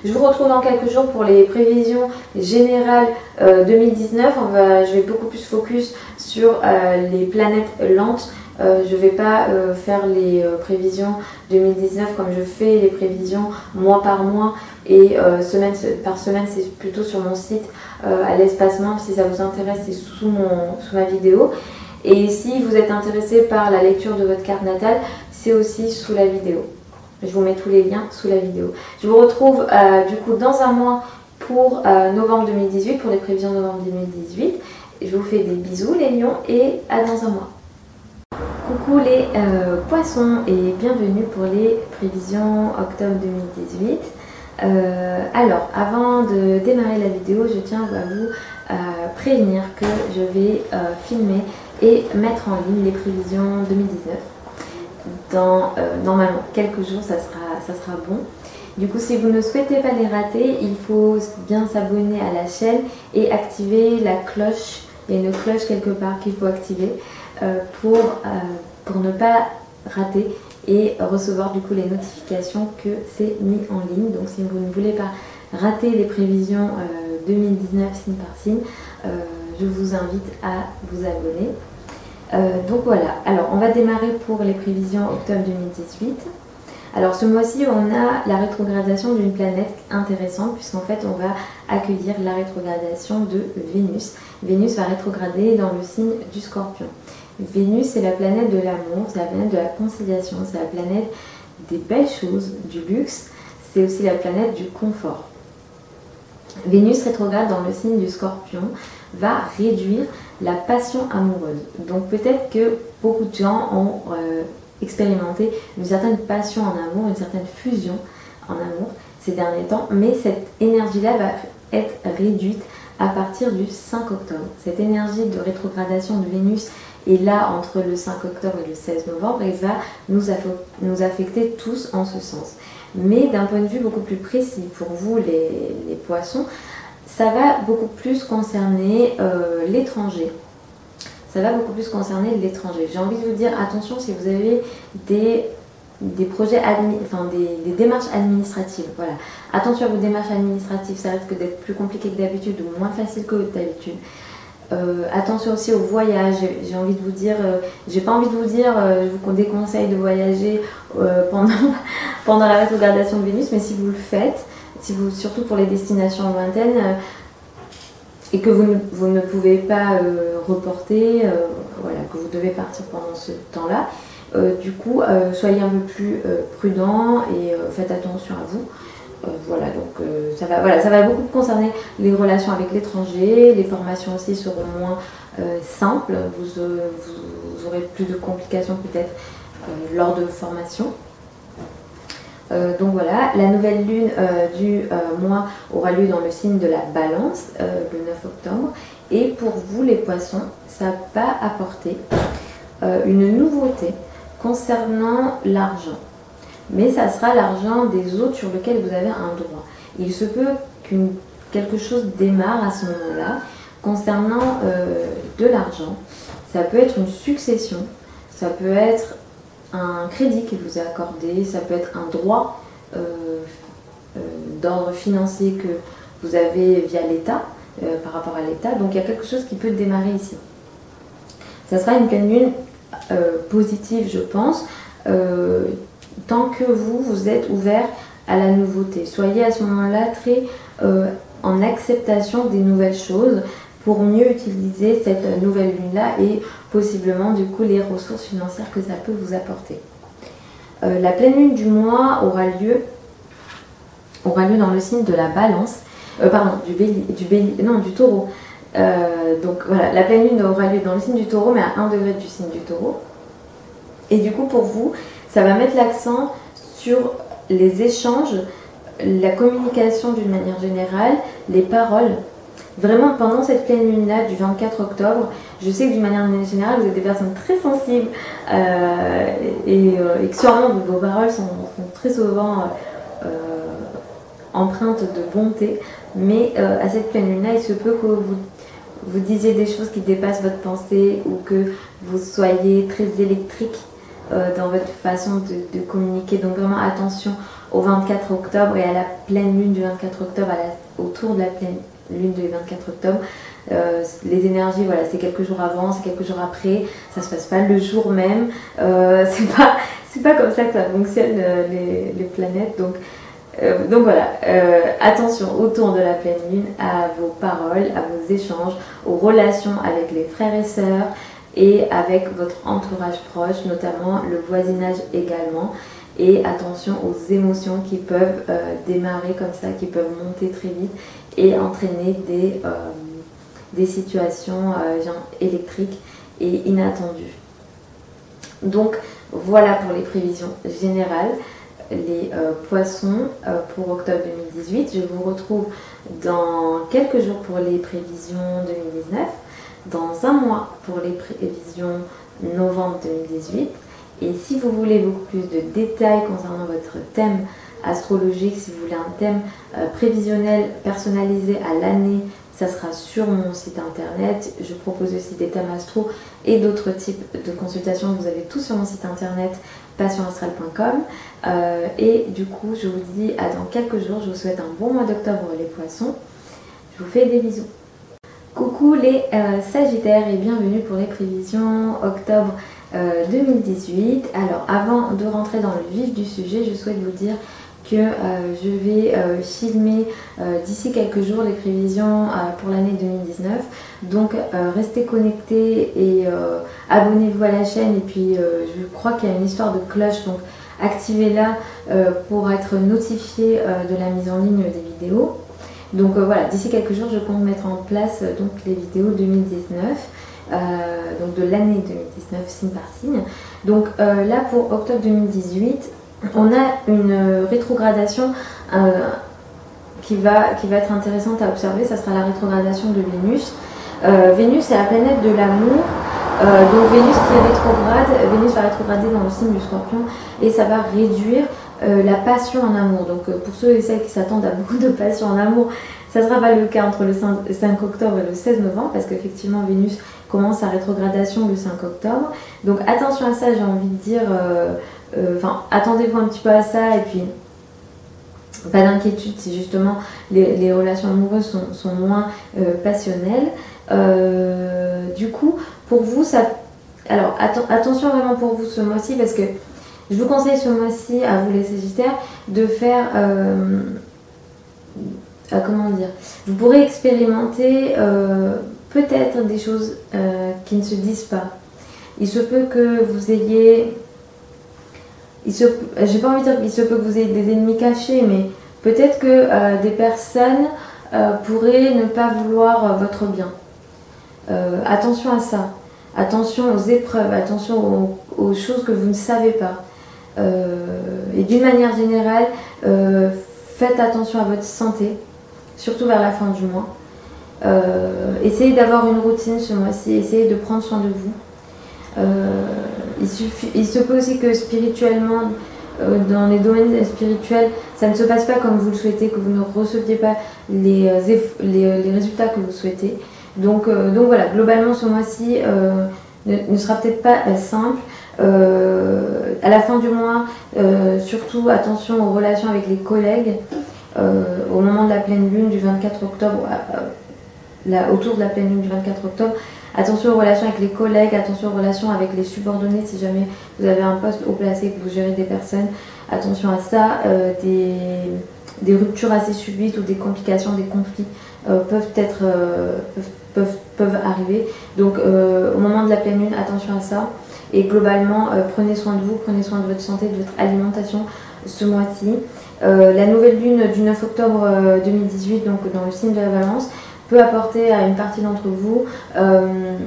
Je vous retrouve dans quelques jours pour les prévisions générales 2019. Euh, je vais beaucoup plus focus sur les planètes lentes. je ne vais pas faire les prévisions 2019 comme je fais les prévisions mois par mois et semaine par semaine. C'est plutôt sur mon site à l'espace membre. Si ça vous intéresse, c'est sous ma vidéo. Et si vous êtes intéressé par la lecture de votre carte natale, c'est aussi sous la vidéo. Je vous mets tous les liens sous la vidéo. Je vous retrouve euh, du coup dans un mois pour euh, novembre 2018, pour les prévisions novembre 2018. Je vous fais des bisous les lions et à dans un mois. Coucou les poissons et bienvenue pour les prévisions octobre 2018. Euh, alors, avant de démarrer la vidéo, je tiens à vous euh, prévenir que je vais euh, filmer et mettre en ligne les prévisions 2019. Dans normalement quelques jours, ça sera, ça sera bon. Du coup, si vous ne souhaitez pas les rater, il faut bien s'abonner à la chaîne et activer la cloche. Il y a une cloche quelque part qu'il faut activer pour, pour ne pas rater et recevoir du coup les notifications que c'est mis en ligne. Donc si vous ne voulez pas rater les prévisions 2019 euh, signe par signe, euh, je vous invite à vous abonner. Euh, donc voilà, alors on va démarrer pour les prévisions octobre 2018. Alors ce mois-ci, on a la rétrogradation d'une planète intéressante puisqu'en fait on va accueillir la rétrogradation de Vénus. Vénus va rétrograder dans le signe du scorpion. Vénus, c'est la planète de l'amour, c'est la planète de la conciliation, c'est la planète des belles choses, du luxe, c'est aussi la planète du confort. Vénus rétrograde dans le signe du scorpion va réduire la passion amoureuse. Donc peut-être que beaucoup de gens ont euh, expérimenté une certaine passion en amour, une certaine fusion en amour ces derniers temps, mais cette énergie-là va être réduite à partir du 5 octobre. Cette énergie de rétrogradation de Vénus et là, entre le 5 octobre et le 16 novembre, elle va nous, affecter tous en ce sens. Mais d'un point de vue beaucoup plus précis, pour vous les, poissons, ça va beaucoup plus concerner euh, l'étranger. Ça va beaucoup plus concerner l'étranger. J'ai envie de vous dire, attention si vous avez des, des projets, enfin des, démarches administratives. Voilà. Attention à vos démarches administratives, ça risque d'être plus compliqué que d'habitude ou moins facile que d'habitude. Euh, attention aussi au voyage. J'ai envie de vous dire, euh, j'ai pas envie de vous dire, je vous déconseille de voyager pendant, [laughs] pendant la rétrogradation de Vénus, mais si vous le faites, surtout pour les destinations lointaines, et que vous, ne pouvez pas reporter, voilà, que vous devez partir pendant ce temps-là, du coup, soyez un peu plus prudent et faites attention à vous. Euh, voilà, donc euh, ça, va, ça va beaucoup concerner les relations avec l'étranger, les formations aussi seront moins simple, vous, vous, aurez plus de complications peut-être lors de formation. donc voilà, la nouvelle lune du mois aura lieu dans le signe de la balance le 9 octobre. Et pour vous les poissons, ça va apporter une nouveauté concernant l'argent. Mais ça sera l'argent des autres sur lequel vous avez un droit. Il se peut qu'une quelque chose démarre à ce moment-là concernant euh, de l'argent. Ça peut être une succession, ça peut être un crédit qui vous est accordé, ça peut être un droit euh, euh, d'ordre financier que vous avez via l'État, par rapport à l'État. Donc il y a quelque chose qui peut démarrer ici. Ça sera une pleine positive, je pense, tant que vous, vous êtes ouvert à la nouveauté. Soyez à ce moment-là très en acceptation des nouvelles choses pour mieux utiliser cette nouvelle lune-là et possiblement du coup les ressources financières que ça peut vous apporter. Euh, la pleine lune du mois aura lieu, aura lieu dans le signe de la balance, euh, pardon, du bélier, du non, du taureau. Euh, donc voilà, la pleine lune aura lieu dans le signe du taureau, mais à 1 degré du signe du taureau. Et du coup, pour vous, ça va mettre l'accent sur les échanges la communication d'une manière générale, les paroles. Vraiment, pendant cette pleine lune-là du 24 octobre, je sais que d'une manière générale, vous êtes des personnes très sensibles euh, euh, et, que sûrement vos paroles sont, très souvent euh, empreintes de bonté. Mais à cette pleine lune-là, il se peut que vous, vous disiez des choses qui dépassent votre pensée ou que vous soyez très électrique dans votre façon de communiquer. Donc vraiment attention au 24 octobre et à la pleine lune du 24 octobre, autour de la pleine lune du 24 octobre. Euh, les énergies, voilà, c'est quelques jours avant, c'est quelques jours après, ça se passe pas le jour même. Euh, [laughs] c'est pas, comme ça que ça fonctionne euh, les, planètes. Donc, donc voilà, attention autour de la pleine lune à vos paroles, à vos échanges, aux relations avec les frères et sœurs et avec votre entourage proche, notamment le voisinage également et attention aux émotions qui peuvent démarrer comme ça, qui peuvent monter très vite et entraîner des, euh, des situations euh, électriques et inattendues. Donc voilà pour les prévisions générales. Les poissons pour octobre 2018. Je vous retrouve dans quelques jours pour les prévisions 2019, dans un mois pour les prévisions novembre 2018 et si vous voulez beaucoup plus de détails concernant votre thème astrologique, si vous voulez un thème euh, prévisionnel personnalisé à l'année, ça sera sur mon site internet. Je propose aussi des thèmes astro et d'autres types de consultations. Vous avez tout sur mon site internet passionastral.com. Euh, et du coup, je vous dis à dans quelques jours. Je vous souhaite un bon mois d'octobre les poissons. Je vous fais des bisous. Coucou les euh, Sagittaires et bienvenue pour les prévisions octobre 2018. Euh, Alors avant de rentrer dans le vif du sujet, je souhaite vous dire que euh, je vais euh, filmer d'ici quelques jours les prévisions pour l'année 2019. Donc restez connectés et abonnez-vous à la chaîne. Et puis je crois qu'il y a une histoire de cloche, donc activez-la pour être notifié de la mise en ligne des vidéos. Donc voilà, d'ici quelques jours, je compte mettre en place donc les vidéos 2019. Euh, donc de l'année 2019, signe par signe. Donc euh, là, pour octobre 2018, on a une rétrogradation euh, qui, va, être intéressante à observer. Ça sera la rétrogradation de Vénus. Vénus est la planète de l'amour. donc Vénus qui est rétrograde, Vénus va rétrograder dans le signe du scorpion et ça va réduire la passion en amour. Donc pour ceux et celles qui s'attendent à beaucoup de passion en amour, ça ne sera pas le cas entre le 5 octobre et le 16 novembre parce qu'effectivement Vénus commence sa rétrogradation le 5 octobre. Donc attention à ça, j'ai envie de dire, euh, euh, enfin attendez-vous un petit peu à ça et puis pas d'inquiétude si justement les, relations amoureuses sont, moins euh, passionnelles. du coup, pour vous, ça... Alors attention vraiment pour vous ce mois-ci parce que je vous conseille ce mois-ci à vous les Sagittaires de faire... comment dire Vous pourrez expérimenter peut-être des choses euh, qui ne se disent pas. Il se peut que vous ayez. J'ai pas envie de dire qu'il se peut que vous ayez des ennemis cachés, mais peut-être que euh, des personnes euh, pourraient ne pas vouloir votre bien. attention à ça. Attention aux épreuves, attention aux, choses que vous ne savez pas. et d'une manière générale, faites attention à votre santé, surtout vers la fin du mois. essayez d'avoir une routine ce mois-ci, essayez de prendre soin de vous. Il, se peut aussi que spirituellement, euh, dans les domaines spirituels, ça ne se passe pas comme vous le souhaitez, que vous ne receviez pas les, euh, euh, les, résultats que vous souhaitez. Donc, donc voilà, globalement ce mois-ci ne, sera peut-être pas simple. à la fin du mois, surtout attention aux relations avec les collègues. au moment de la pleine lune du 24 octobre, autour de la pleine lune du 24 octobre, Attention aux relations avec les collègues, attention aux relations avec les subordonnés si jamais vous avez un poste haut placé, que vous gérez des personnes. Attention à ça. Euh, des, ruptures assez subites ou des complications, des conflits euh, peuvent, être, euh, peuvent, peuvent, arriver. Donc au moment de la pleine lune, attention à ça. Et globalement, prenez soin de vous, prenez soin de votre santé, de votre alimentation ce mois-ci. la nouvelle lune du 9 octobre 2018, donc dans le signe de la balance, peut apporter à une partie d'entre vous euh,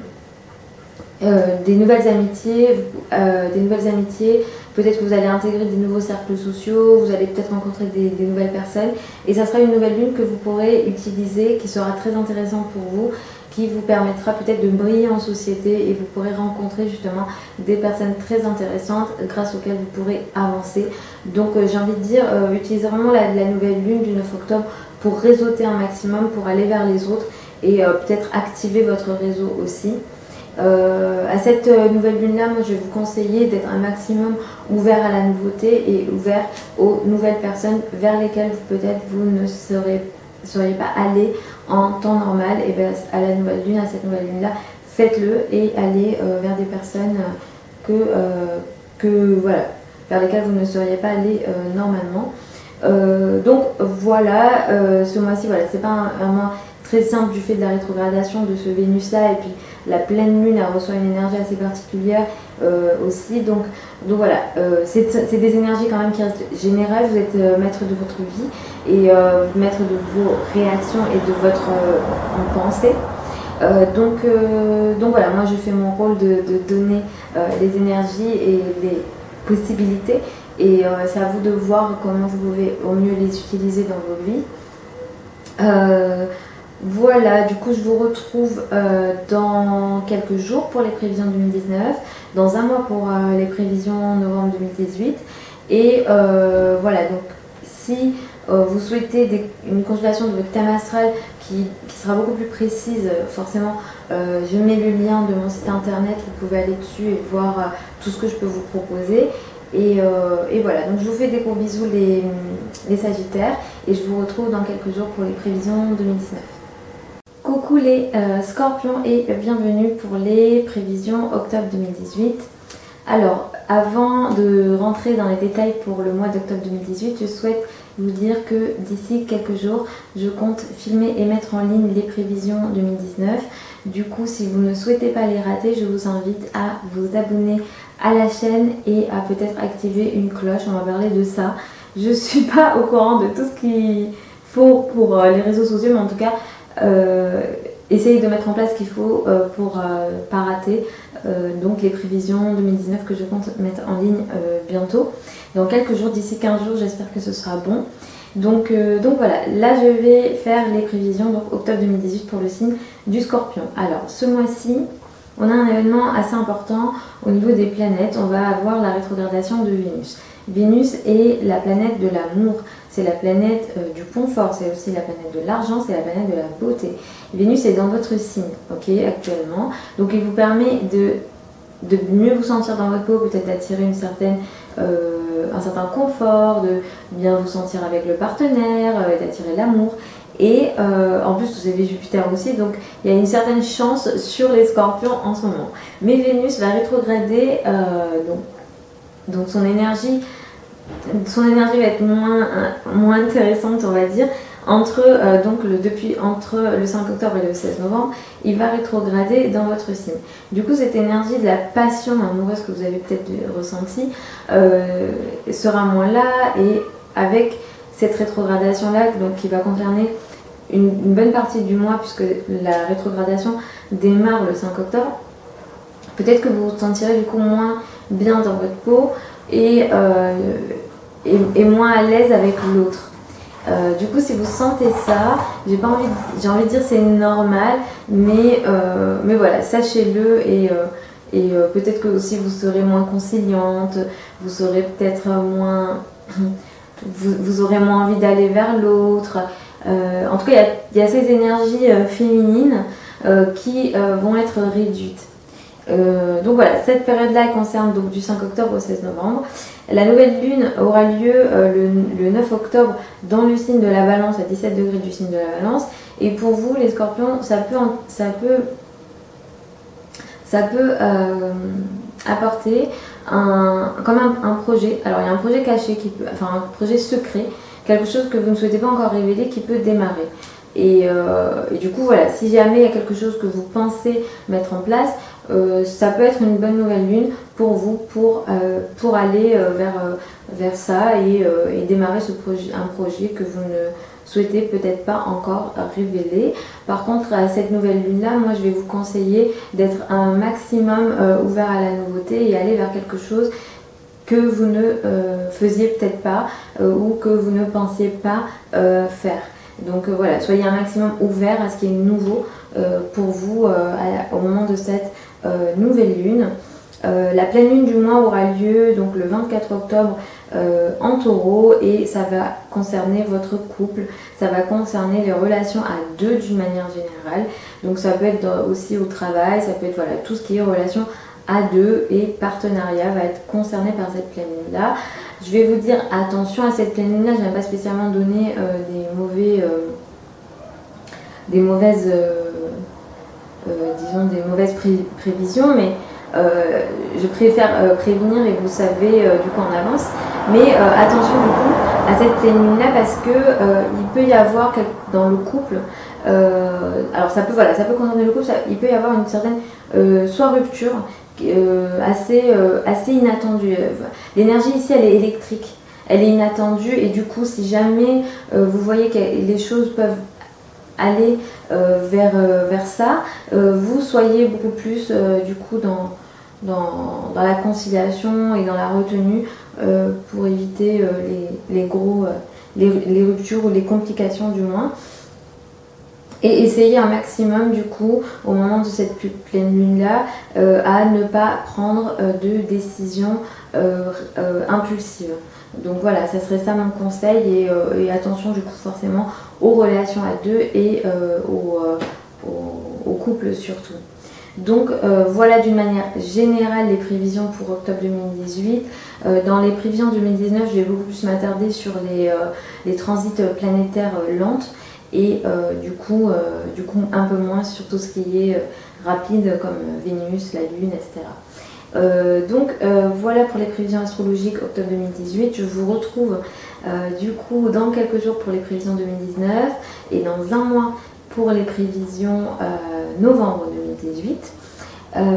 euh, des nouvelles amitiés, euh, des nouvelles amitiés. Peut-être que vous allez intégrer des nouveaux cercles sociaux, vous allez peut-être rencontrer des, nouvelles personnes. Et ça sera une nouvelle lune que vous pourrez utiliser, qui sera très intéressante pour vous, qui vous permettra peut-être de briller en société et vous pourrez rencontrer justement des personnes très intéressantes grâce auxquelles vous pourrez avancer. Donc j'ai envie de dire, utilisez vraiment la, la, nouvelle lune du 9 octobre pour réseauter un maximum, pour aller vers les autres et euh, peut-être activer votre réseau aussi. Euh, à cette euh, nouvelle lune-là, moi je vais vous conseiller d'être un maximum ouvert à la nouveauté et ouvert aux nouvelles personnes vers lesquelles peut-être vous ne seriez pas allé en temps normal. Et bien à la nouvelle lune, à cette nouvelle lune-là, faites-le et allez vers des personnes que, que, voilà, vers lesquelles vous ne seriez pas allé normalement. Euh, donc voilà, euh, ce mois-ci, voilà, c'est pas un, mois très simple du fait de la rétrogradation de ce Vénus-là, et puis la pleine lune elle reçoit une énergie assez particulière euh, aussi. Donc, donc voilà, c'est des énergies quand même qui restent générales. Vous êtes maître de votre vie et maître de vos réactions et de votre pensée. donc, donc voilà, moi je fais mon rôle de, de donner les énergies et les possibilités et euh, c'est à vous de voir comment vous pouvez au mieux les utiliser dans vos vies. Euh, voilà, du coup, je vous retrouve euh, dans quelques jours pour les prévisions 2019, dans un mois pour les prévisions novembre 2018. Et voilà, donc si vous souhaitez une consultation de votre thème astral qui, qui sera beaucoup plus précise, forcément, je mets le lien de mon site internet, vous pouvez aller dessus et voir tout ce que je peux vous proposer. Euh, et, voilà, donc je vous fais des gros bisous les, Sagittaires et je vous retrouve dans quelques jours pour les prévisions 2019. Coucou les euh, Scorpions et bienvenue pour les prévisions octobre 2018. Alors, avant de rentrer dans les détails pour le mois d'octobre 2018, je souhaite vous dire que d'ici quelques jours, je compte filmer et mettre en ligne les prévisions 2019. Du coup, si vous ne souhaitez pas les rater, je vous invite à vous abonner à la chaîne et à peut-être activer une cloche. On va parler de ça. Je suis pas au courant de tout ce qu'il faut pour euh, les réseaux sociaux, mais en tout cas, euh, essayez de mettre en place ce qu'il faut euh, pour pas rater donc les prévisions 2019 que je compte mettre en ligne bientôt. Dans quelques jours, d'ici 15 jours, j'espère que ce sera bon. Donc, donc voilà, là je vais faire les prévisions, donc octobre 2018 pour le signe du scorpion. Alors ce mois-ci, on a un événement assez important au niveau des planètes. On va avoir la rétrogradation de Vénus. Vénus est la planète de l'amour, c'est la planète euh, du confort, c'est aussi la planète de l'argent, c'est la planète de la beauté. Vénus est dans votre signe, ok, actuellement. Donc il vous permet de, mieux vous sentir dans votre peau, peut-être d'attirer une certaine, euh, un certain confort, de bien vous sentir avec le partenaire, euh, d'attirer l'amour. Et euh, en plus, vous avez Jupiter aussi, donc il y a une certaine chance sur les scorpions en ce moment. Mais Vénus va rétrograder, euh, donc, donc son énergie, son énergie va être moins, moins intéressante, on va dire. Entre, euh, donc le, depuis, entre le 5 octobre et le 16 novembre, il va rétrograder dans votre signe. Du coup, cette énergie de la passion amoureuse que vous avez peut-être ressentie sera moins là et avec cette rétrogradation-là, donc qui va concerner une, bonne partie du mois, puisque la rétrogradation démarre le 5 octobre, peut-être que vous vous sentirez du coup moins bien dans votre peau et, et, moins à l'aise avec l'autre. du coup, si vous sentez ça, j'ai envie, envie de dire c'est normal, mais, mais voilà, sachez-le et, et peut-être que aussi vous serez moins conciliante, vous serez peut-être moins [laughs] vous, aurez moins envie d'aller vers l'autre. Euh, en tout cas, il y, a ces énergies euh, féminines euh, qui vont être réduites. donc voilà, cette période-là concerne donc du 5 octobre au 16 novembre. La nouvelle lune aura lieu le, 9 octobre dans le signe de la balance à 17 degrés du signe de la balance. Et pour vous, les scorpions, ça peut, ça peut, ça peut apporter un, comme un, projet. Alors il y a un projet caché, qui peut, enfin un projet secret, quelque chose que vous ne souhaitez pas encore révéler qui peut démarrer. Et, euh, et, du coup, voilà, si jamais il y a quelque chose que vous pensez mettre en place, euh, ça peut être une bonne nouvelle lune pour vous, pour, euh, pour aller vers, vers ça et, démarrer ce projet, un projet que vous ne souhaitez peut-être pas encore révéler. Par contre, à cette nouvelle lune-là, moi je vais vous conseiller d'être un maximum ouvert à la nouveauté et aller vers quelque chose que vous ne euh, faisiez peut-être pas euh, ou que vous ne pensiez pas faire. Donc voilà, soyez un maximum ouvert à ce qui est nouveau pour vous au moment de cette nouvelle lune. la pleine lune du mois aura lieu donc le 24 octobre euh, en taureau et ça va concerner votre couple, ça va concerner les relations à deux d'une manière générale. Donc ça peut être aussi au travail, ça peut être voilà, tout ce qui est relation à deux et partenariat va être concerné par cette pleine lune là. Je vais vous dire attention à cette pleine lune là, je n'ai pas spécialement donné euh, des mauvais euh, des mauvaises disons des mauvaises prévisions mais je préfère prévenir et vous savez du coup en avance mais euh, attention du coup à cette pleine là parce que euh, il peut y avoir dans le couple, euh, alors ça peut voilà, ça peut concerner le couple, il peut y avoir une certaine soit rupture assez assez inattendue. L'énergie ici elle est électrique, elle est inattendue et du coup si jamais vous voyez que les choses peuvent aller vers, vers ça, vous soyez beaucoup plus du coup dans, dans, dans, la conciliation et dans la retenue euh, pour éviter euh, les, gros, euh, les, ruptures ou les complications du moins. Et essayer un maximum du coup au moment de cette pleine lune là à ne pas prendre de décisions impulsives. Donc voilà, ça serait ça mon conseil et, attention du coup forcément aux relations à deux et au, au couple surtout. Donc euh, voilà d'une manière générale les prévisions pour octobre 2018. Euh, dans les prévisions 2019, je vais beaucoup plus m'attarder sur les, euh, transits planétaires lentes et du, coup, du coup un peu moins sur tout ce qui est rapide comme Vénus, la Lune, etc. donc voilà pour les prévisions astrologiques octobre 2018. Je vous retrouve du coup dans quelques jours pour les prévisions 2019 et dans un mois pour les prévisions novembre 2018. Euh,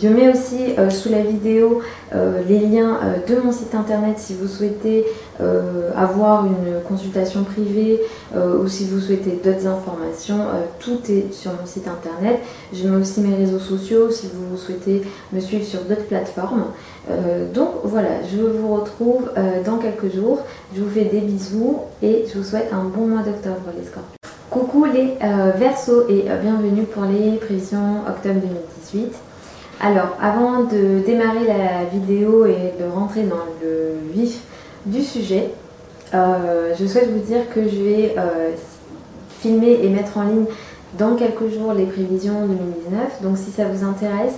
je mets aussi euh, sous la vidéo euh, les liens de mon site internet si vous souhaitez avoir une consultation privée ou si vous souhaitez d'autres informations. tout est sur mon site internet. Je mets aussi mes réseaux sociaux si vous souhaitez me suivre sur d'autres plateformes. donc voilà, je vous retrouve dans quelques jours. Je vous fais des bisous et je vous souhaite un bon mois d'octobre les scorpions. Coucou les euh, Verseaux et euh, bienvenue pour les prévisions octobre 2018. Alors avant de démarrer la vidéo et de rentrer dans le vif du sujet, euh, je souhaite vous dire que je vais filmer et mettre en ligne dans quelques jours les prévisions 2019. Donc si ça vous intéresse,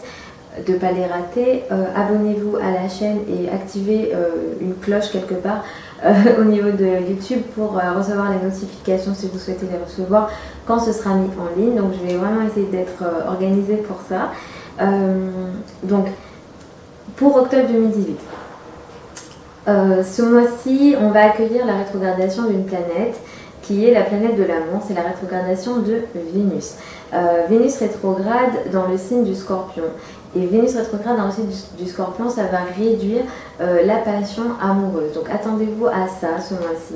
de ne pas les rater, abonnez-vous à la chaîne et activez une cloche quelque part euh, [laughs] au niveau de YouTube pour euh, recevoir les notifications si vous souhaitez les recevoir quand ce sera mis en ligne. Donc je vais vraiment essayer d'être euh, organisée pour ça. donc pour octobre 2018. ce mois-ci, on va accueillir la rétrogradation d'une planète qui est la planète de l'amour, c'est la rétrogradation de Vénus. Vénus rétrograde dans le signe du scorpion. Et Vénus rétrograde dans le signe du, scorpion, ça va réduire euh, la passion amoureuse. Donc attendez-vous à ça ce mois-ci.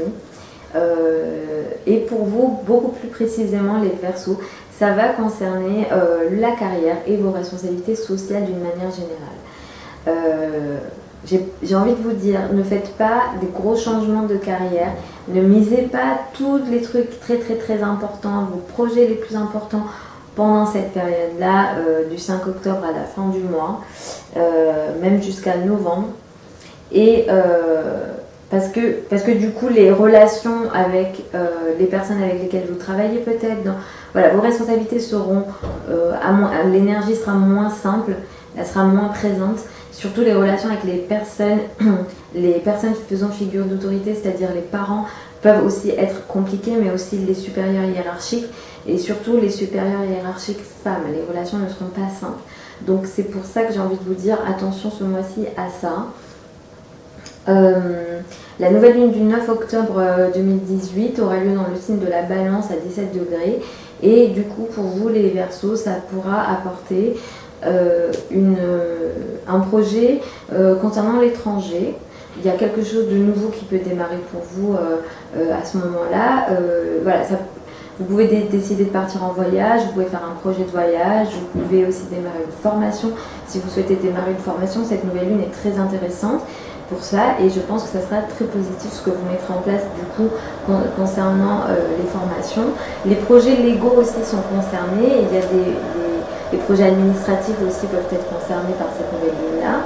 et pour vous, beaucoup plus précisément les versos, ça va concerner la carrière et vos responsabilités sociales d'une manière générale j'ai envie de vous dire, ne faites pas des gros changements de carrière, ne misez pas tous les trucs très très très importants, vos projets les plus importants pendant cette période-là, euh, du 5 octobre à la fin du mois, euh, même jusqu'à novembre. Et euh, parce, que, parce que du coup, les relations avec les personnes avec lesquelles vous travaillez peut-être, voilà, vos responsabilités seront, l'énergie sera moins simple, elle sera moins présente surtout les relations avec les personnes, [clears throat] les personnes faisant figure d'autorité, c'est-à-dire les parents, peuvent aussi être compliquées, mais aussi les supérieurs hiérarchiques et surtout les supérieurs hiérarchiques femmes. Les relations ne seront pas simples. Donc c'est pour ça que j'ai envie de vous dire attention ce mois-ci à ça. Euh, la nouvelle lune du 9 octobre 2018 euh, aura lieu dans le signe de la balance à 17 degrés. Et du coup, pour vous les versos, ça pourra apporter euh, une, un projet concernant l'étranger. Il y a quelque chose de nouveau qui peut démarrer pour vous à ce moment-là. voilà, vous pouvez décider de partir en voyage, vous pouvez faire un projet de voyage, vous pouvez aussi démarrer une formation. Si vous souhaitez démarrer une formation, cette nouvelle lune est très intéressante pour ça et je pense que ça sera très positif ce que vous mettrez en place du coup concernant les formations. Les projets légaux aussi sont concernés. Il y a des projets administratifs aussi peuvent être concernés par cette nouvelle lune-là.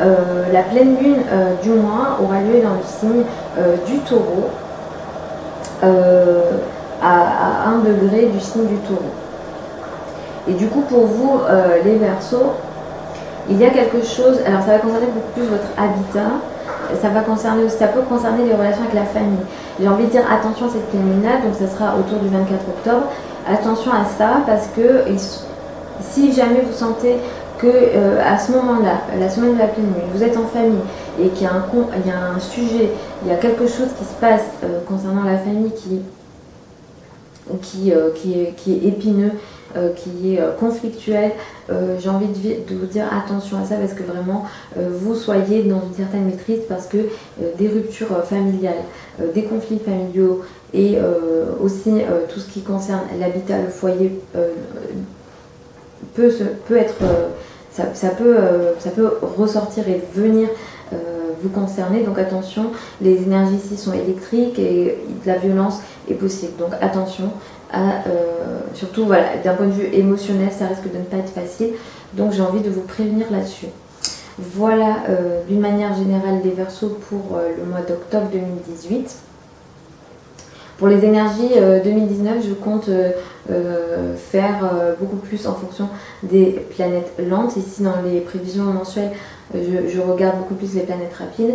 Euh, la pleine lune euh, du mois aura lieu dans le signe euh, du taureau, à, 1 degré du signe du taureau. Et du coup, pour vous, les versos, il y a quelque chose, alors ça va concerner beaucoup plus votre habitat, ça va concerner ça peut concerner les relations avec la famille. J'ai envie de dire attention à cette lune-là, donc ça sera autour du 24 octobre. Attention à ça parce que si jamais vous sentez que euh, à ce moment-là, la semaine de la pleine lune, vous êtes en famille et qu'il y, a un, y a un sujet, il y a quelque chose qui se passe euh, concernant la famille qui, qui, euh, qui, est, qui est, épineux, qui est conflictuel, j'ai envie de, vous dire attention à ça parce que vraiment vous soyez dans une certaine maîtrise parce que des ruptures familiales, des conflits familiaux et aussi tout ce qui concerne l'habitat, le foyer peut, peut être, euh, ça, peut, euh, ça peut ressortir et venir euh, vous concerner. Donc attention, les énergies ici sont électriques et la violence est possible. Donc attention à, surtout voilà, d'un point de vue émotionnel, ça risque de ne pas être facile. Donc j'ai envie de vous prévenir là-dessus. Voilà d'une manière générale les versos pour le mois d'octobre 2018. Pour les énergies 2019, euh, je compte euh, euh, faire beaucoup plus en fonction des planètes lentes. Ici, dans les prévisions mensuelles, je, regarde beaucoup plus les planètes rapides,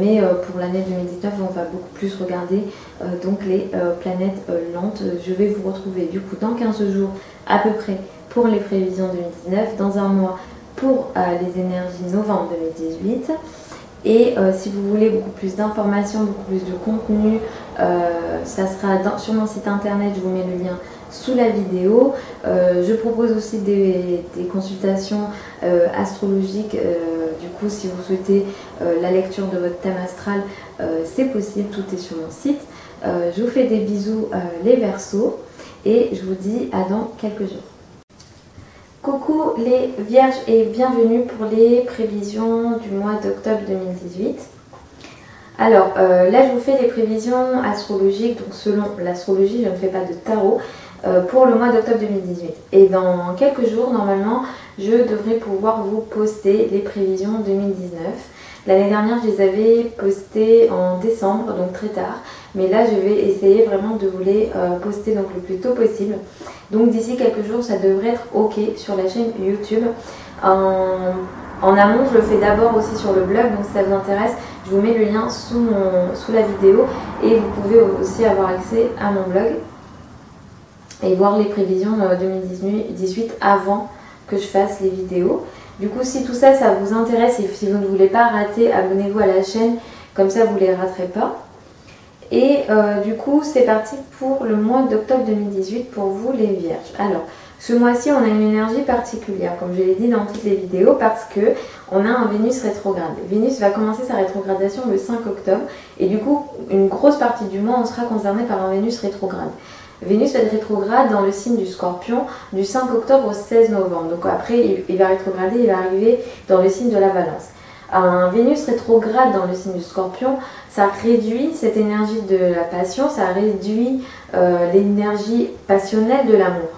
mais pour l'année 2019, on va beaucoup plus regarder donc les planètes lentes. Je vais vous retrouver du coup dans 15 jours à peu près pour les prévisions 2019, dans un mois pour les énergies novembre 2018. Et euh, si vous voulez beaucoup plus d'informations, beaucoup plus de contenu, euh, ça sera sur mon site internet, je vous mets le lien sous la vidéo. Euh, je propose aussi des, consultations astrologiques. du coup, si vous souhaitez la lecture de votre thème astral, c'est possible, tout est sur mon site. je vous fais des bisous les versos et je vous dis à dans quelques jours. Coucou les vierges et bienvenue pour les prévisions du mois d'octobre 2018. Alors euh, là je vous fais des prévisions astrologiques, donc selon l'astrologie je ne fais pas de tarot euh, pour le mois d'octobre 2018. Et dans quelques jours normalement je devrais pouvoir vous poster les prévisions 2019. L'année dernière je les avais postées en décembre, donc très tard. Mais là, je vais essayer vraiment de vous les euh, poster donc le plus tôt possible. Donc d'ici quelques jours, ça devrait être OK sur la chaîne YouTube. En, amont, je le fais d'abord aussi sur le blog, donc si ça vous intéresse, je vous mets le lien sous, sous la vidéo et vous pouvez aussi avoir accès à mon blog et voir les prévisions 2018 euh, avant que je fasse les vidéos. Du coup, si tout ça, ça vous intéresse et si vous ne voulez pas rater, abonnez-vous à la chaîne, comme ça vous ne les raterez pas. Et euh, du coup, c'est parti pour le mois d'octobre 2018 pour vous les vierges. Alors, Ce mois-ci, on a une énergie particulière, comme je l'ai dit dans toutes les vidéos, parce que on a un Vénus rétrograde. Vénus va commencer sa rétrogradation le 5 octobre, et du coup, une grosse partie du mois, on sera concerné par un Vénus rétrograde. Vénus va être rétrograde dans le signe du scorpion du 5 octobre au 16 novembre. Donc après, il va rétrograder, il va arriver dans le signe de la balance. Un Vénus rétrograde dans le signe du scorpion, ça réduit cette énergie de la passion, ça réduit euh, l'énergie passionnelle de l'amour.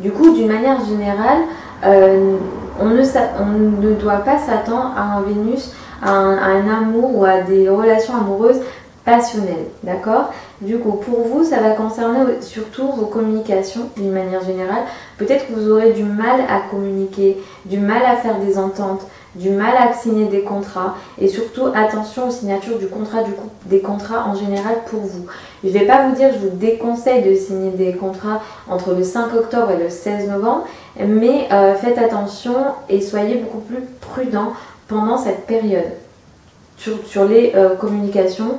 Du coup, d'une manière générale, euh, on, ne, on, ne, doit pas s'attendre à un Vénus, à un, amour ou à des relations amoureuses passionnelles. D'accord? Du coup, pour vous, ça va concerner surtout vos communications d'une manière générale. Peut-être que vous aurez du mal à communiquer, du mal à faire des ententes, du mal à signer des contrats et surtout attention aux signatures du contrat du coup des contrats en général pour vous. Je ne vais pas vous dire je vous déconseille de signer des contrats entre le 5 octobre et le 16 novembre, mais euh, faites attention et soyez beaucoup plus prudent pendant cette période sur, les euh, communications,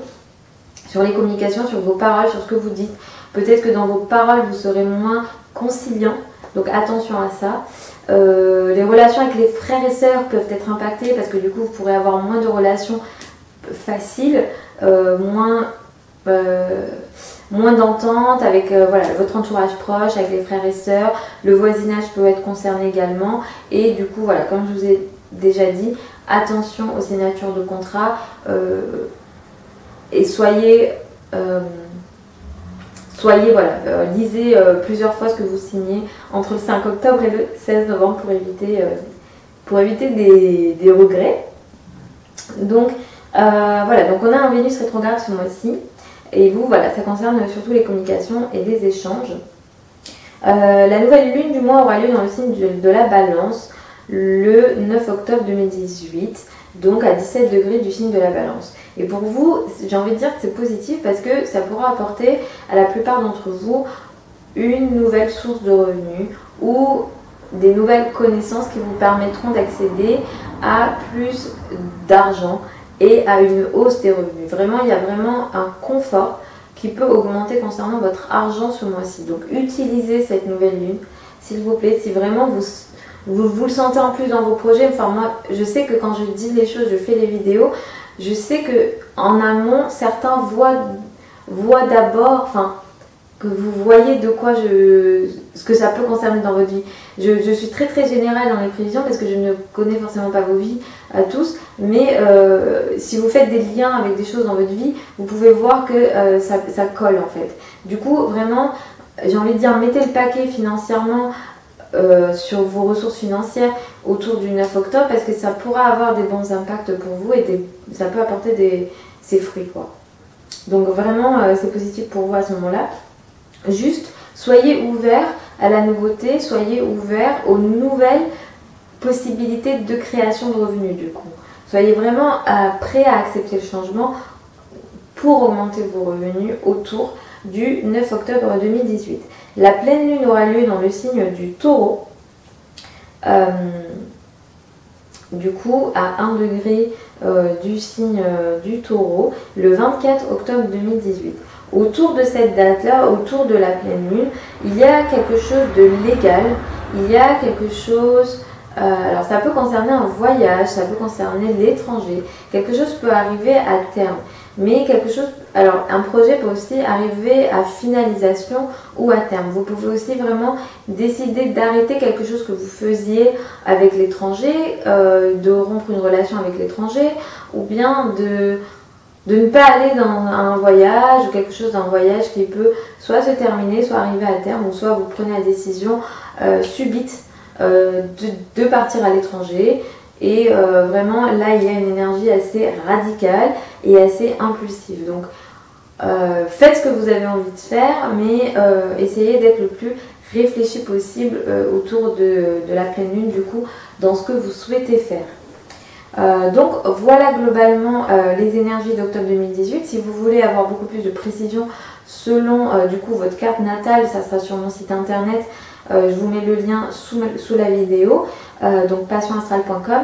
sur les communications, sur vos paroles, sur ce que vous dites. Peut-être que dans vos paroles vous serez moins conciliant, donc attention à ça. Euh, les relations avec les frères et sœurs peuvent être impactées parce que du coup vous pourrez avoir moins de relations faciles, euh, moins, euh, d'entente avec voilà, votre entourage proche, avec les frères et sœurs. Le voisinage peut être concerné également. Et du coup, voilà, comme je vous ai déjà dit, attention aux signatures de contrat et soyez soyez, voilà, euh, lisez euh, plusieurs fois ce que vous signez entre le 5 octobre et le 16 novembre pour éviter, euh, des, regrets. Donc voilà, donc on a un Vénus rétrograde ce mois-ci. Et vous, voilà, ça concerne surtout les communications et les échanges. la nouvelle lune du mois aura lieu dans le signe de la balance le 9 octobre 2018 donc à 17 degrés du signe de la balance. Et pour vous, j'ai envie de dire que c'est positif parce que ça pourra apporter à la plupart d'entre vous une nouvelle source de revenus ou des nouvelles connaissances qui vous permettront d'accéder à plus d'argent et à une hausse des revenus. Vraiment, il y a vraiment un confort qui peut augmenter concernant votre argent ce mois-ci. Donc utilisez cette nouvelle lune, s'il vous plaît, si vraiment vous vous, le sentez en plus dans vos projets. Enfin, moi, je sais que quand je dis les choses, je fais les vidéos, je sais que en amont, certains voient, voient d'abord, enfin, que vous voyez de quoi je, ce que ça peut concerner dans votre vie. Je, suis très très générale dans les prévisions parce que je ne connais forcément pas vos vies à tous, mais euh, si vous faites des liens avec des choses dans votre vie, vous pouvez voir que euh, ça, ça colle en fait. Du coup, vraiment, j'ai envie de dire, mettez le paquet financièrement euh, sur vos ressources financières autour du 9 octobre parce que ça pourra avoir des bons impacts pour vous et ça peut apporter des, ses fruits. Quoi. Donc vraiment, euh, c'est positif pour vous à ce moment-là. Juste, soyez ouverts à la nouveauté, soyez ouverts aux nouvelles possibilités de création de revenus du coup. Soyez vraiment euh, prêts à accepter le changement pour augmenter vos revenus autour du 9 octobre 2018. La pleine lune aura lieu dans le signe du taureau. Euh, du coup, à 1 degré euh, du signe euh, du taureau, le 24 octobre 2018. Autour de cette date-là, autour de la pleine lune, il y a quelque chose de légal, il y a quelque chose alors ça peut concerner un voyage, ça peut concerner l'étranger, quelque chose peut arriver à terme mais quelque chose, alors un projet peut aussi arriver à finalisation ou à terme. Vous pouvez aussi vraiment décider d'arrêter quelque chose que vous faisiez avec l'étranger, euh, de rompre une relation avec l'étranger, ou bien de, de ne pas aller dans un voyage ou quelque chose d'un voyage qui peut soit se terminer, soit arriver à terme, ou soit vous prenez la décision euh, subite euh, de, de partir à l'étranger et euh, vraiment, là, il y a une énergie assez radicale et assez impulsive. Donc, euh, faites ce que vous avez envie de faire, mais euh, essayez d'être le plus réfléchi possible autour de, la pleine lune, du coup, dans ce que vous souhaitez faire. donc voilà globalement les énergies d'octobre 2018. Si vous voulez avoir beaucoup plus de précision selon du coup votre carte natale, ça sera sur mon site internet. Je vous mets le lien sous, sous la vidéo. Euh, donc passionastral.com.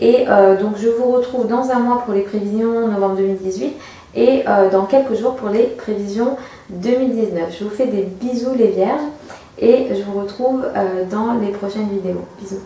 Et euh, donc je vous retrouve dans un mois pour les prévisions novembre 2018 et euh, dans quelques jours pour les prévisions 2019. Je vous fais des bisous les vierges Et je vous retrouve dans les prochaines vidéos. Bisous